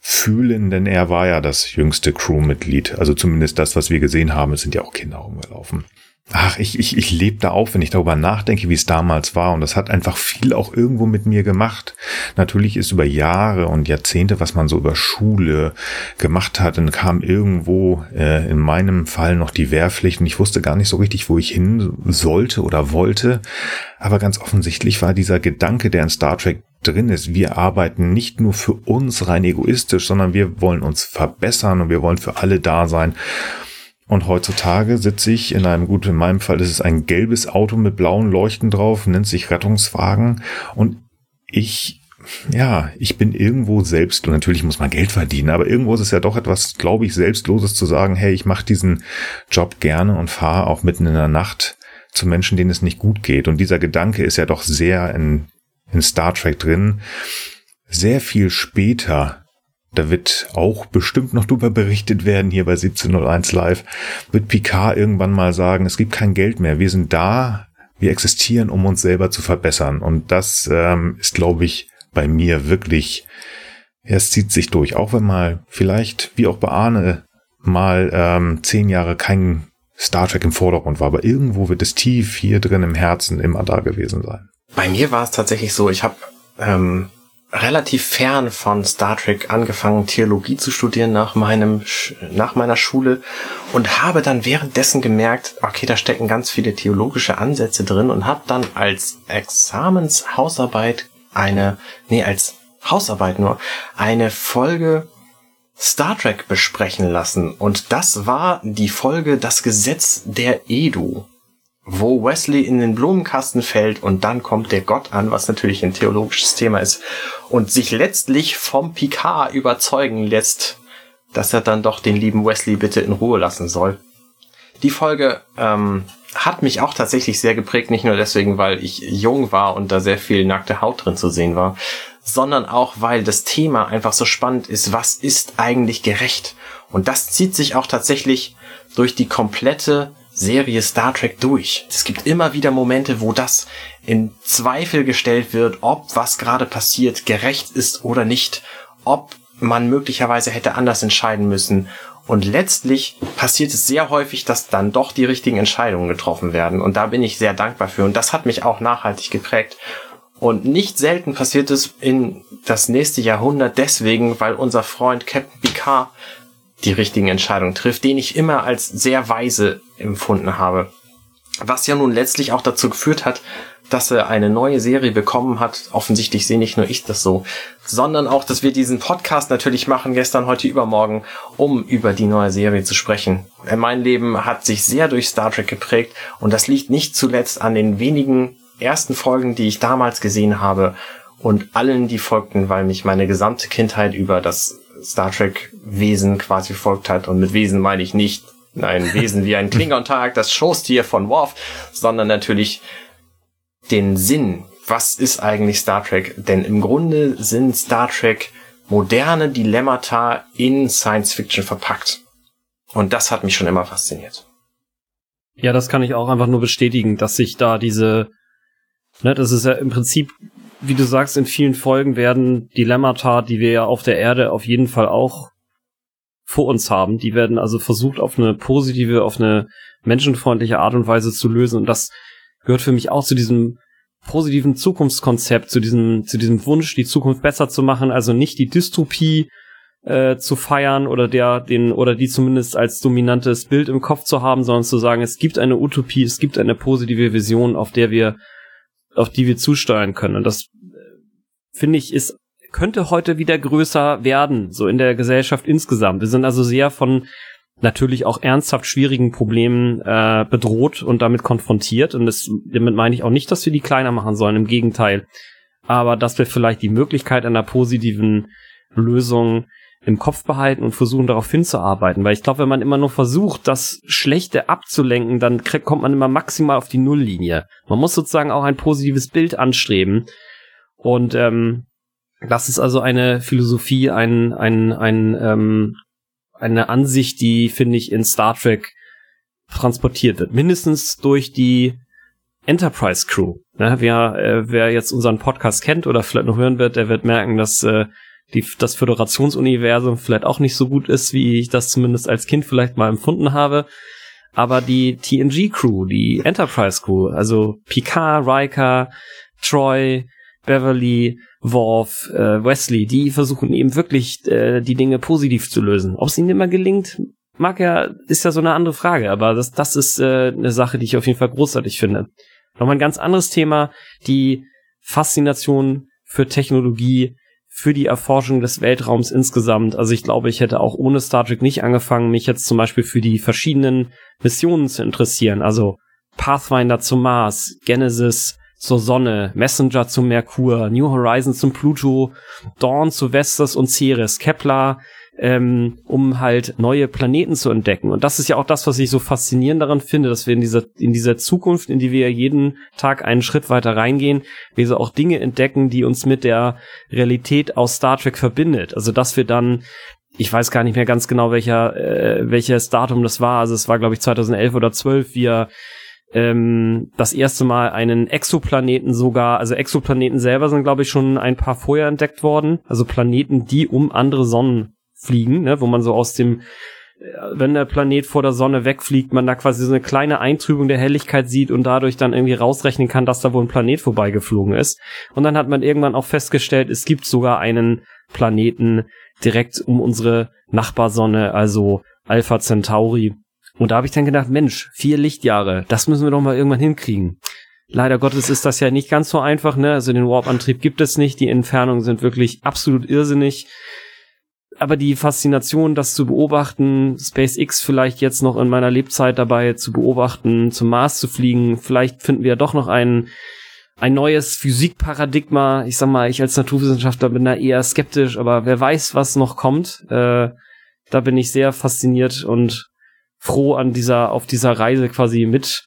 fühlen, denn er war ja das jüngste Crewmitglied. Also zumindest das, was wir gesehen haben, es sind ja auch Kinder rumgelaufen. Ach, ich, ich, ich lebe da auf, wenn ich darüber nachdenke, wie es damals war. Und das hat einfach viel auch irgendwo mit mir gemacht. Natürlich ist über Jahre und Jahrzehnte, was man so über Schule gemacht hat, dann kam irgendwo äh, in meinem Fall noch die Wehrpflicht und ich wusste gar nicht so richtig, wo ich hin sollte oder wollte. Aber ganz offensichtlich war dieser Gedanke, der in Star Trek drin ist. Wir arbeiten nicht nur für uns rein egoistisch, sondern wir wollen uns verbessern und wir wollen für alle da sein. Und heutzutage sitze ich in einem, gut, in meinem Fall ist es ein gelbes Auto mit blauen Leuchten drauf, nennt sich Rettungswagen. Und ich, ja, ich bin irgendwo selbst, und natürlich muss man Geld verdienen, aber irgendwo ist es ja doch etwas, glaube ich, Selbstloses zu sagen, hey, ich mache diesen Job gerne und fahre auch mitten in der Nacht zu Menschen, denen es nicht gut geht. Und dieser Gedanke ist ja doch sehr in, in Star Trek drin. Sehr viel später da wird auch bestimmt noch drüber berichtet werden hier bei 1701 Live, wird Picard irgendwann mal sagen, es gibt kein Geld mehr, wir sind da, wir existieren, um uns selber zu verbessern. Und das ähm, ist, glaube ich, bei mir wirklich, es zieht sich durch, auch wenn mal vielleicht, wie auch bei Arne, mal ähm, zehn Jahre kein Star Trek im Vordergrund war, aber irgendwo wird es tief hier drin im Herzen immer da gewesen sein. Bei mir war es tatsächlich so, ich habe ähm, relativ fern von Star Trek angefangen, Theologie zu studieren nach meinem nach meiner Schule und habe dann währenddessen gemerkt, okay, da stecken ganz viele theologische Ansätze drin und habe dann als Examenshausarbeit eine, nee, als Hausarbeit nur, eine Folge Star Trek besprechen lassen. Und das war die Folge Das Gesetz der Edu, wo Wesley in den Blumenkasten fällt und dann kommt der Gott an, was natürlich ein theologisches Thema ist, und sich letztlich vom Picard überzeugen lässt, dass er dann doch den lieben Wesley bitte in Ruhe lassen soll. Die Folge ähm, hat mich auch tatsächlich sehr geprägt, nicht nur deswegen, weil ich jung war und da sehr viel nackte Haut drin zu sehen war, sondern auch, weil das Thema einfach so spannend ist, was ist eigentlich gerecht? Und das zieht sich auch tatsächlich durch die komplette Serie Star Trek durch. Es gibt immer wieder Momente, wo das in Zweifel gestellt wird, ob was gerade passiert gerecht ist oder nicht, ob man möglicherweise hätte anders entscheiden müssen. Und letztlich passiert es sehr häufig, dass dann doch die richtigen Entscheidungen getroffen werden. Und da bin ich sehr dankbar für. Und das hat mich auch nachhaltig geprägt. Und nicht selten passiert es in das nächste Jahrhundert deswegen, weil unser Freund Captain Picard die richtigen Entscheidungen trifft, den ich immer als sehr weise empfunden habe. Was ja nun letztlich auch dazu geführt hat, dass er eine neue Serie bekommen hat. Offensichtlich sehe nicht nur ich das so, sondern auch, dass wir diesen Podcast natürlich machen, gestern, heute, übermorgen, um über die neue Serie zu sprechen. Mein Leben hat sich sehr durch Star Trek geprägt und das liegt nicht zuletzt an den wenigen ersten Folgen, die ich damals gesehen habe und allen, die folgten, weil mich meine gesamte Kindheit über das Star Trek Wesen quasi folgt hat. Und mit Wesen meine ich nicht ein Wesen wie ein Klingon-Tag, das Schoßtier von Worf, sondern natürlich den Sinn. Was ist eigentlich Star Trek? Denn im Grunde sind Star Trek moderne Dilemmata in Science Fiction verpackt. Und das hat mich schon immer fasziniert. Ja, das kann ich auch einfach nur bestätigen, dass sich da diese, ne, das ist ja im Prinzip, wie du sagst, in vielen Folgen werden Dilemmata, die wir ja auf der Erde auf jeden Fall auch vor uns haben, die werden also versucht auf eine positive, auf eine menschenfreundliche Art und Weise zu lösen. Und das gehört für mich auch zu diesem positiven Zukunftskonzept, zu diesem, zu diesem Wunsch, die Zukunft besser zu machen, also nicht die Dystopie äh, zu feiern oder der, den, oder die zumindest als dominantes Bild im Kopf zu haben, sondern zu sagen, es gibt eine Utopie, es gibt eine positive Vision, auf der wir, auf die wir zusteuern können. Und das finde ich ist könnte heute wieder größer werden, so in der Gesellschaft insgesamt. Wir sind also sehr von natürlich auch ernsthaft schwierigen Problemen äh, bedroht und damit konfrontiert. Und das, damit meine ich auch nicht, dass wir die kleiner machen sollen, im Gegenteil. Aber dass wir vielleicht die Möglichkeit einer positiven Lösung im Kopf behalten und versuchen darauf hinzuarbeiten. Weil ich glaube, wenn man immer nur versucht, das Schlechte abzulenken, dann kommt man immer maximal auf die Nulllinie. Man muss sozusagen auch ein positives Bild anstreben. Und ähm, das ist also eine Philosophie, ein, ein, ein ähm, eine Ansicht, die, finde ich, in Star Trek transportiert wird. Mindestens durch die Enterprise Crew. Ne, wer, äh, wer jetzt unseren Podcast kennt oder vielleicht noch hören wird, der wird merken, dass äh, die, das Föderationsuniversum vielleicht auch nicht so gut ist, wie ich das zumindest als Kind vielleicht mal empfunden habe. Aber die TNG Crew, die Enterprise Crew, also Picard, Riker, Troy, Beverly, Worf, äh, Wesley, die versuchen eben wirklich äh, die Dinge positiv zu lösen. Ob es ihnen immer gelingt, mag ja, ist ja so eine andere Frage, aber das, das ist äh, eine Sache, die ich auf jeden Fall großartig finde. Nochmal ein ganz anderes Thema, die Faszination für Technologie, für die Erforschung des Weltraums insgesamt. Also ich glaube, ich hätte auch ohne Star Trek nicht angefangen, mich jetzt zum Beispiel für die verschiedenen Missionen zu interessieren. Also Pathfinder zum Mars, Genesis, zur Sonne, Messenger zum Merkur, New Horizons zum Pluto, Dawn zu Vestas und Ceres, Kepler, ähm, um halt neue Planeten zu entdecken. Und das ist ja auch das, was ich so faszinierend daran finde, dass wir in dieser, in dieser Zukunft, in die wir jeden Tag einen Schritt weiter reingehen, wir so auch Dinge entdecken, die uns mit der Realität aus Star Trek verbindet. Also, dass wir dann ich weiß gar nicht mehr ganz genau, welcher, äh, welches Datum das war. Also es war, glaube ich, 2011 oder 12, wir ähm, das erste Mal einen Exoplaneten sogar, also Exoplaneten selber sind, glaube ich, schon ein paar vorher entdeckt worden. Also Planeten, die um andere Sonnen fliegen, ne, wo man so aus dem äh, wenn der Planet vor der Sonne wegfliegt, man da quasi so eine kleine Eintrübung der Helligkeit sieht und dadurch dann irgendwie rausrechnen kann, dass da wohl ein Planet vorbeigeflogen ist. Und dann hat man irgendwann auch festgestellt, es gibt sogar einen Planeten direkt um unsere Nachbarsonne, also Alpha Centauri. Und da habe ich dann gedacht, Mensch, vier Lichtjahre, das müssen wir doch mal irgendwann hinkriegen. Leider Gottes ist das ja nicht ganz so einfach, ne? Also den Warp-Antrieb gibt es nicht, die Entfernungen sind wirklich absolut irrsinnig. Aber die Faszination, das zu beobachten, SpaceX vielleicht jetzt noch in meiner Lebzeit dabei zu beobachten, zum Mars zu fliegen, vielleicht finden wir ja doch noch ein, ein neues Physikparadigma. Ich sag mal, ich als Naturwissenschaftler bin da eher skeptisch, aber wer weiß, was noch kommt. Äh, da bin ich sehr fasziniert und froh an dieser, auf dieser Reise quasi mit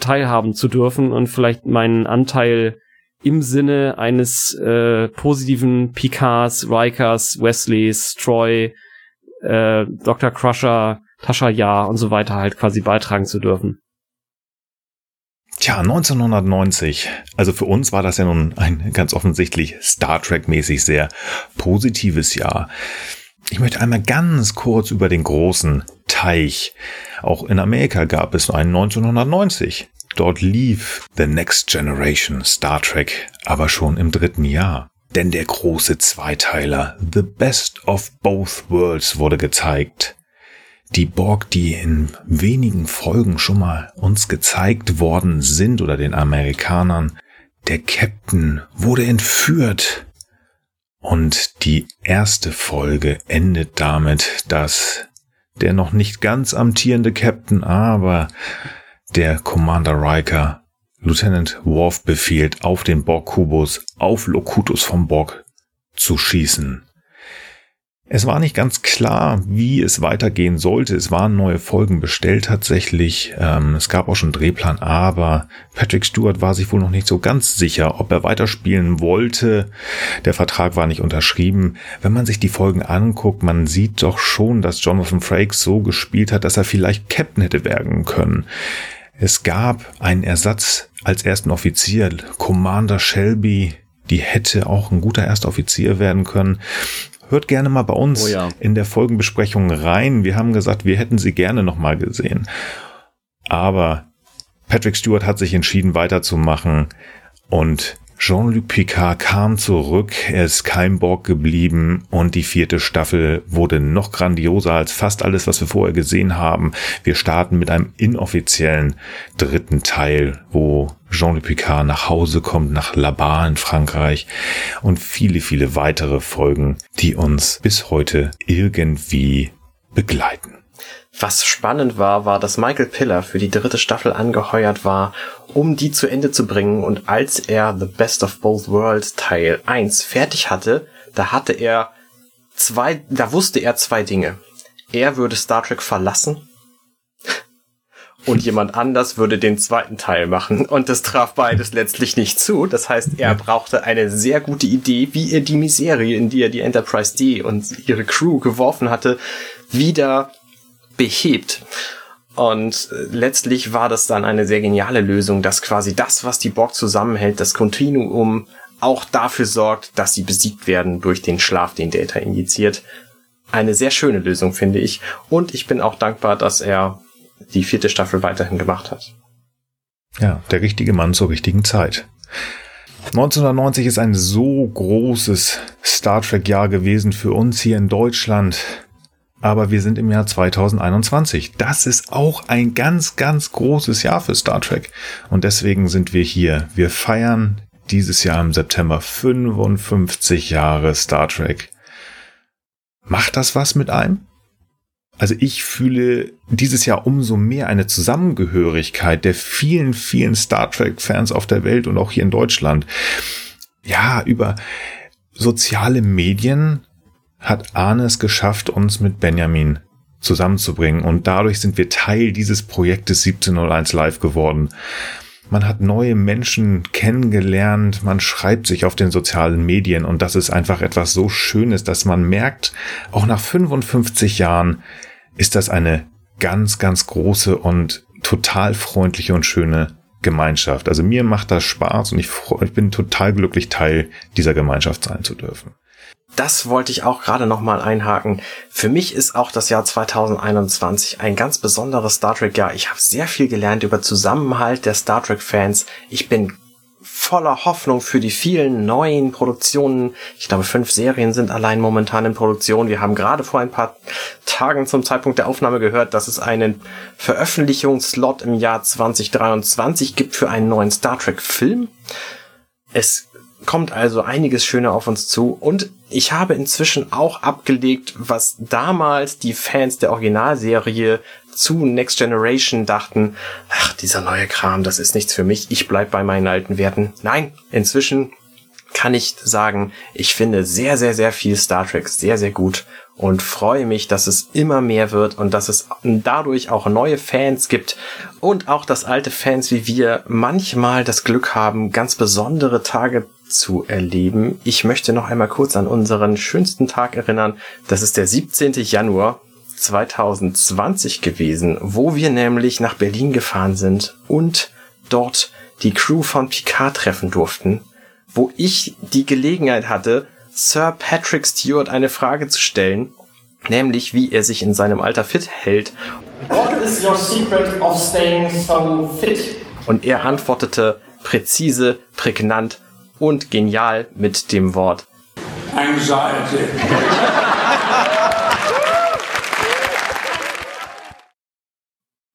teilhaben zu dürfen und vielleicht meinen Anteil im Sinne eines äh, positiven Picards, Rikers, Wesleys, Troy, äh, Dr. Crusher, Tasha Ja und so weiter halt quasi beitragen zu dürfen. Tja, 1990. Also für uns war das ja nun ein ganz offensichtlich Star Trek-mäßig sehr positives Jahr. Ich möchte einmal ganz kurz über den großen Teich. Auch in Amerika gab es einen 1990. Dort lief The Next Generation Star Trek aber schon im dritten Jahr. Denn der große Zweiteiler The Best of Both Worlds wurde gezeigt. Die Borg, die in wenigen Folgen schon mal uns gezeigt worden sind oder den Amerikanern, der Captain wurde entführt. Und die erste Folge endet damit, dass der noch nicht ganz amtierende Captain, aber der Commander Riker Lieutenant Worf befiehlt, auf den Borg-Kubus auf Locutus vom Borg zu schießen. Es war nicht ganz klar, wie es weitergehen sollte. Es waren neue Folgen bestellt tatsächlich. Ähm, es gab auch schon Drehplan, aber Patrick Stewart war sich wohl noch nicht so ganz sicher, ob er weiterspielen wollte. Der Vertrag war nicht unterschrieben. Wenn man sich die Folgen anguckt, man sieht doch schon, dass Jonathan Frakes so gespielt hat, dass er vielleicht Captain hätte werden können. Es gab einen Ersatz als ersten Offizier, Commander Shelby, die hätte auch ein guter erster Offizier werden können. Hört gerne mal bei uns oh ja. in der Folgenbesprechung rein. Wir haben gesagt, wir hätten sie gerne nochmal gesehen. Aber Patrick Stewart hat sich entschieden weiterzumachen und Jean-Luc Picard kam zurück, er ist kein Borg geblieben und die vierte Staffel wurde noch grandioser als fast alles, was wir vorher gesehen haben. Wir starten mit einem inoffiziellen dritten Teil, wo Jean-Luc Picard nach Hause kommt, nach Labar in Frankreich und viele, viele weitere Folgen, die uns bis heute irgendwie begleiten. Was spannend war, war, dass Michael Piller für die dritte Staffel angeheuert war, um die zu Ende zu bringen. Und als er The Best of Both Worlds Teil 1 fertig hatte, da hatte er zwei, da wusste er zwei Dinge. Er würde Star Trek verlassen *laughs* und jemand anders würde den zweiten Teil machen. Und das traf beides letztlich nicht zu. Das heißt, er brauchte eine sehr gute Idee, wie er die Miserie, in die er die Enterprise D und ihre Crew geworfen hatte, wieder behebt. Und äh, letztlich war das dann eine sehr geniale Lösung, dass quasi das, was die Borg zusammenhält, das Kontinuum, auch dafür sorgt, dass sie besiegt werden durch den Schlaf, den Data injiziert. Eine sehr schöne Lösung, finde ich. Und ich bin auch dankbar, dass er die vierte Staffel weiterhin gemacht hat. Ja, der richtige Mann zur richtigen Zeit. 1990 ist ein so großes Star Trek-Jahr gewesen für uns hier in Deutschland aber wir sind im Jahr 2021. Das ist auch ein ganz, ganz großes Jahr für Star Trek. Und deswegen sind wir hier. Wir feiern dieses Jahr im September 55 Jahre Star Trek. Macht das was mit einem? Also ich fühle dieses Jahr umso mehr eine Zusammengehörigkeit der vielen, vielen Star Trek-Fans auf der Welt und auch hier in Deutschland. Ja, über soziale Medien hat Arne es geschafft, uns mit Benjamin zusammenzubringen und dadurch sind wir Teil dieses Projektes 1701 Live geworden. Man hat neue Menschen kennengelernt, man schreibt sich auf den sozialen Medien und das ist einfach etwas so Schönes, dass man merkt, auch nach 55 Jahren ist das eine ganz, ganz große und total freundliche und schöne Gemeinschaft. Also mir macht das Spaß und ich, ich bin total glücklich, Teil dieser Gemeinschaft sein zu dürfen das wollte ich auch gerade nochmal einhaken. Für mich ist auch das Jahr 2021 ein ganz besonderes Star Trek-Jahr. Ich habe sehr viel gelernt über Zusammenhalt der Star Trek-Fans. Ich bin voller Hoffnung für die vielen neuen Produktionen. Ich glaube, fünf Serien sind allein momentan in Produktion. Wir haben gerade vor ein paar Tagen zum Zeitpunkt der Aufnahme gehört, dass es einen Veröffentlichungslot im Jahr 2023 gibt für einen neuen Star Trek-Film. Es kommt also einiges Schöner auf uns zu. Und ich habe inzwischen auch abgelegt, was damals die Fans der Originalserie zu Next Generation dachten, ach, dieser neue Kram, das ist nichts für mich, ich bleib bei meinen alten Werten. Nein, inzwischen kann ich sagen, ich finde sehr, sehr, sehr viel Star Trek sehr, sehr gut und freue mich, dass es immer mehr wird und dass es dadurch auch neue Fans gibt und auch, dass alte Fans wie wir manchmal das Glück haben, ganz besondere Tage zu erleben. Ich möchte noch einmal kurz an unseren schönsten Tag erinnern. Das ist der 17. Januar 2020 gewesen, wo wir nämlich nach Berlin gefahren sind und dort die Crew von Picard treffen durften, wo ich die Gelegenheit hatte, Sir Patrick Stewart eine Frage zu stellen, nämlich wie er sich in seinem Alter fit hält. What is your secret of staying so fit? Und er antwortete präzise, prägnant und genial mit dem Wort Anxiety.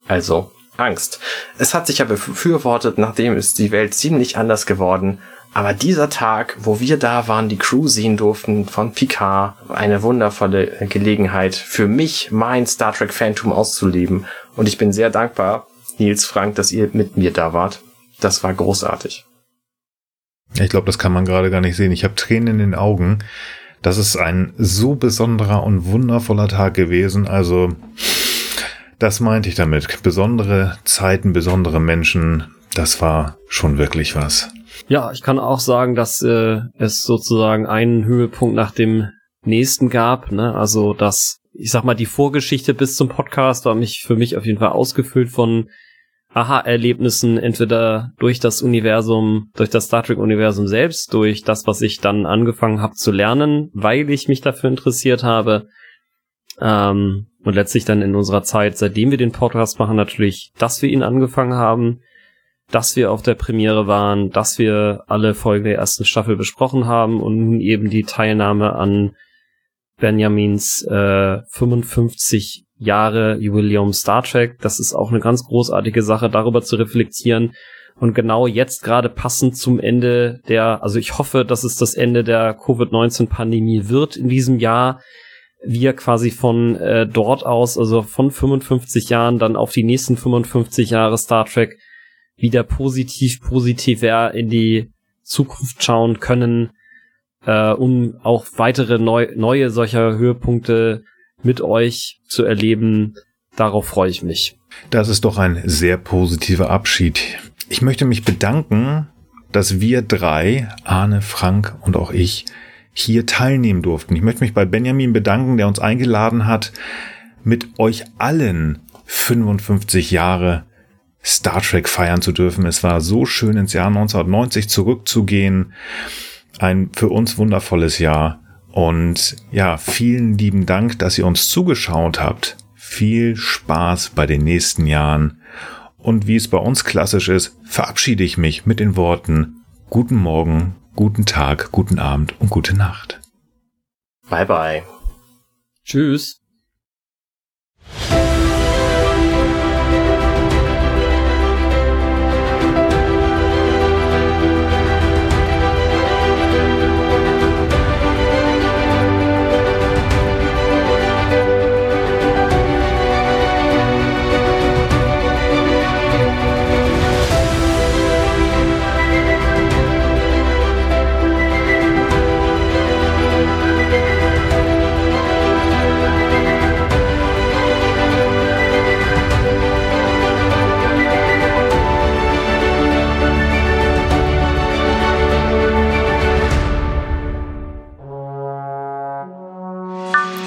Also Angst. Es hat sich ja befürwortet, nachdem ist die Welt ziemlich anders geworden. Aber dieser Tag, wo wir da waren, die Crew sehen durften von Picard, eine wundervolle Gelegenheit für mich, mein Star Trek Phantom auszuleben. Und ich bin sehr dankbar, Nils Frank, dass ihr mit mir da wart. Das war großartig. Ich glaube, das kann man gerade gar nicht sehen. Ich habe Tränen in den Augen. Das ist ein so besonderer und wundervoller Tag gewesen. Also, das meinte ich damit. Besondere Zeiten, besondere Menschen. Das war schon wirklich was. Ja, ich kann auch sagen, dass äh, es sozusagen einen Höhepunkt nach dem nächsten gab. Ne? Also dass, ich sag mal, die Vorgeschichte bis zum Podcast war mich für mich auf jeden Fall ausgefüllt von Aha-Erlebnissen, entweder durch das Universum, durch das Star Trek-Universum selbst, durch das, was ich dann angefangen habe zu lernen, weil ich mich dafür interessiert habe. Ähm, und letztlich dann in unserer Zeit, seitdem wir den Podcast machen, natürlich, dass wir ihn angefangen haben, dass wir auf der Premiere waren, dass wir alle Folgen der ersten Staffel besprochen haben und nun eben die Teilnahme an Benjamins äh, 55 Jahre Jubiläum Star Trek. Das ist auch eine ganz großartige Sache, darüber zu reflektieren. Und genau jetzt gerade passend zum Ende der, also ich hoffe, dass es das Ende der Covid-19-Pandemie wird in diesem Jahr. Wir quasi von äh, dort aus, also von 55 Jahren dann auf die nächsten 55 Jahre Star Trek wieder positiv, positiver in die Zukunft schauen können, äh, um auch weitere neu, neue solcher Höhepunkte mit euch zu erleben. Darauf freue ich mich. Das ist doch ein sehr positiver Abschied. Ich möchte mich bedanken, dass wir drei, Arne, Frank und auch ich, hier teilnehmen durften. Ich möchte mich bei Benjamin bedanken, der uns eingeladen hat, mit euch allen 55 Jahre Star Trek feiern zu dürfen. Es war so schön ins Jahr 1990 zurückzugehen. Ein für uns wundervolles Jahr. Und ja, vielen lieben Dank, dass ihr uns zugeschaut habt. Viel Spaß bei den nächsten Jahren. Und wie es bei uns klassisch ist, verabschiede ich mich mit den Worten Guten Morgen, guten Tag, guten Abend und gute Nacht. Bye bye. Tschüss.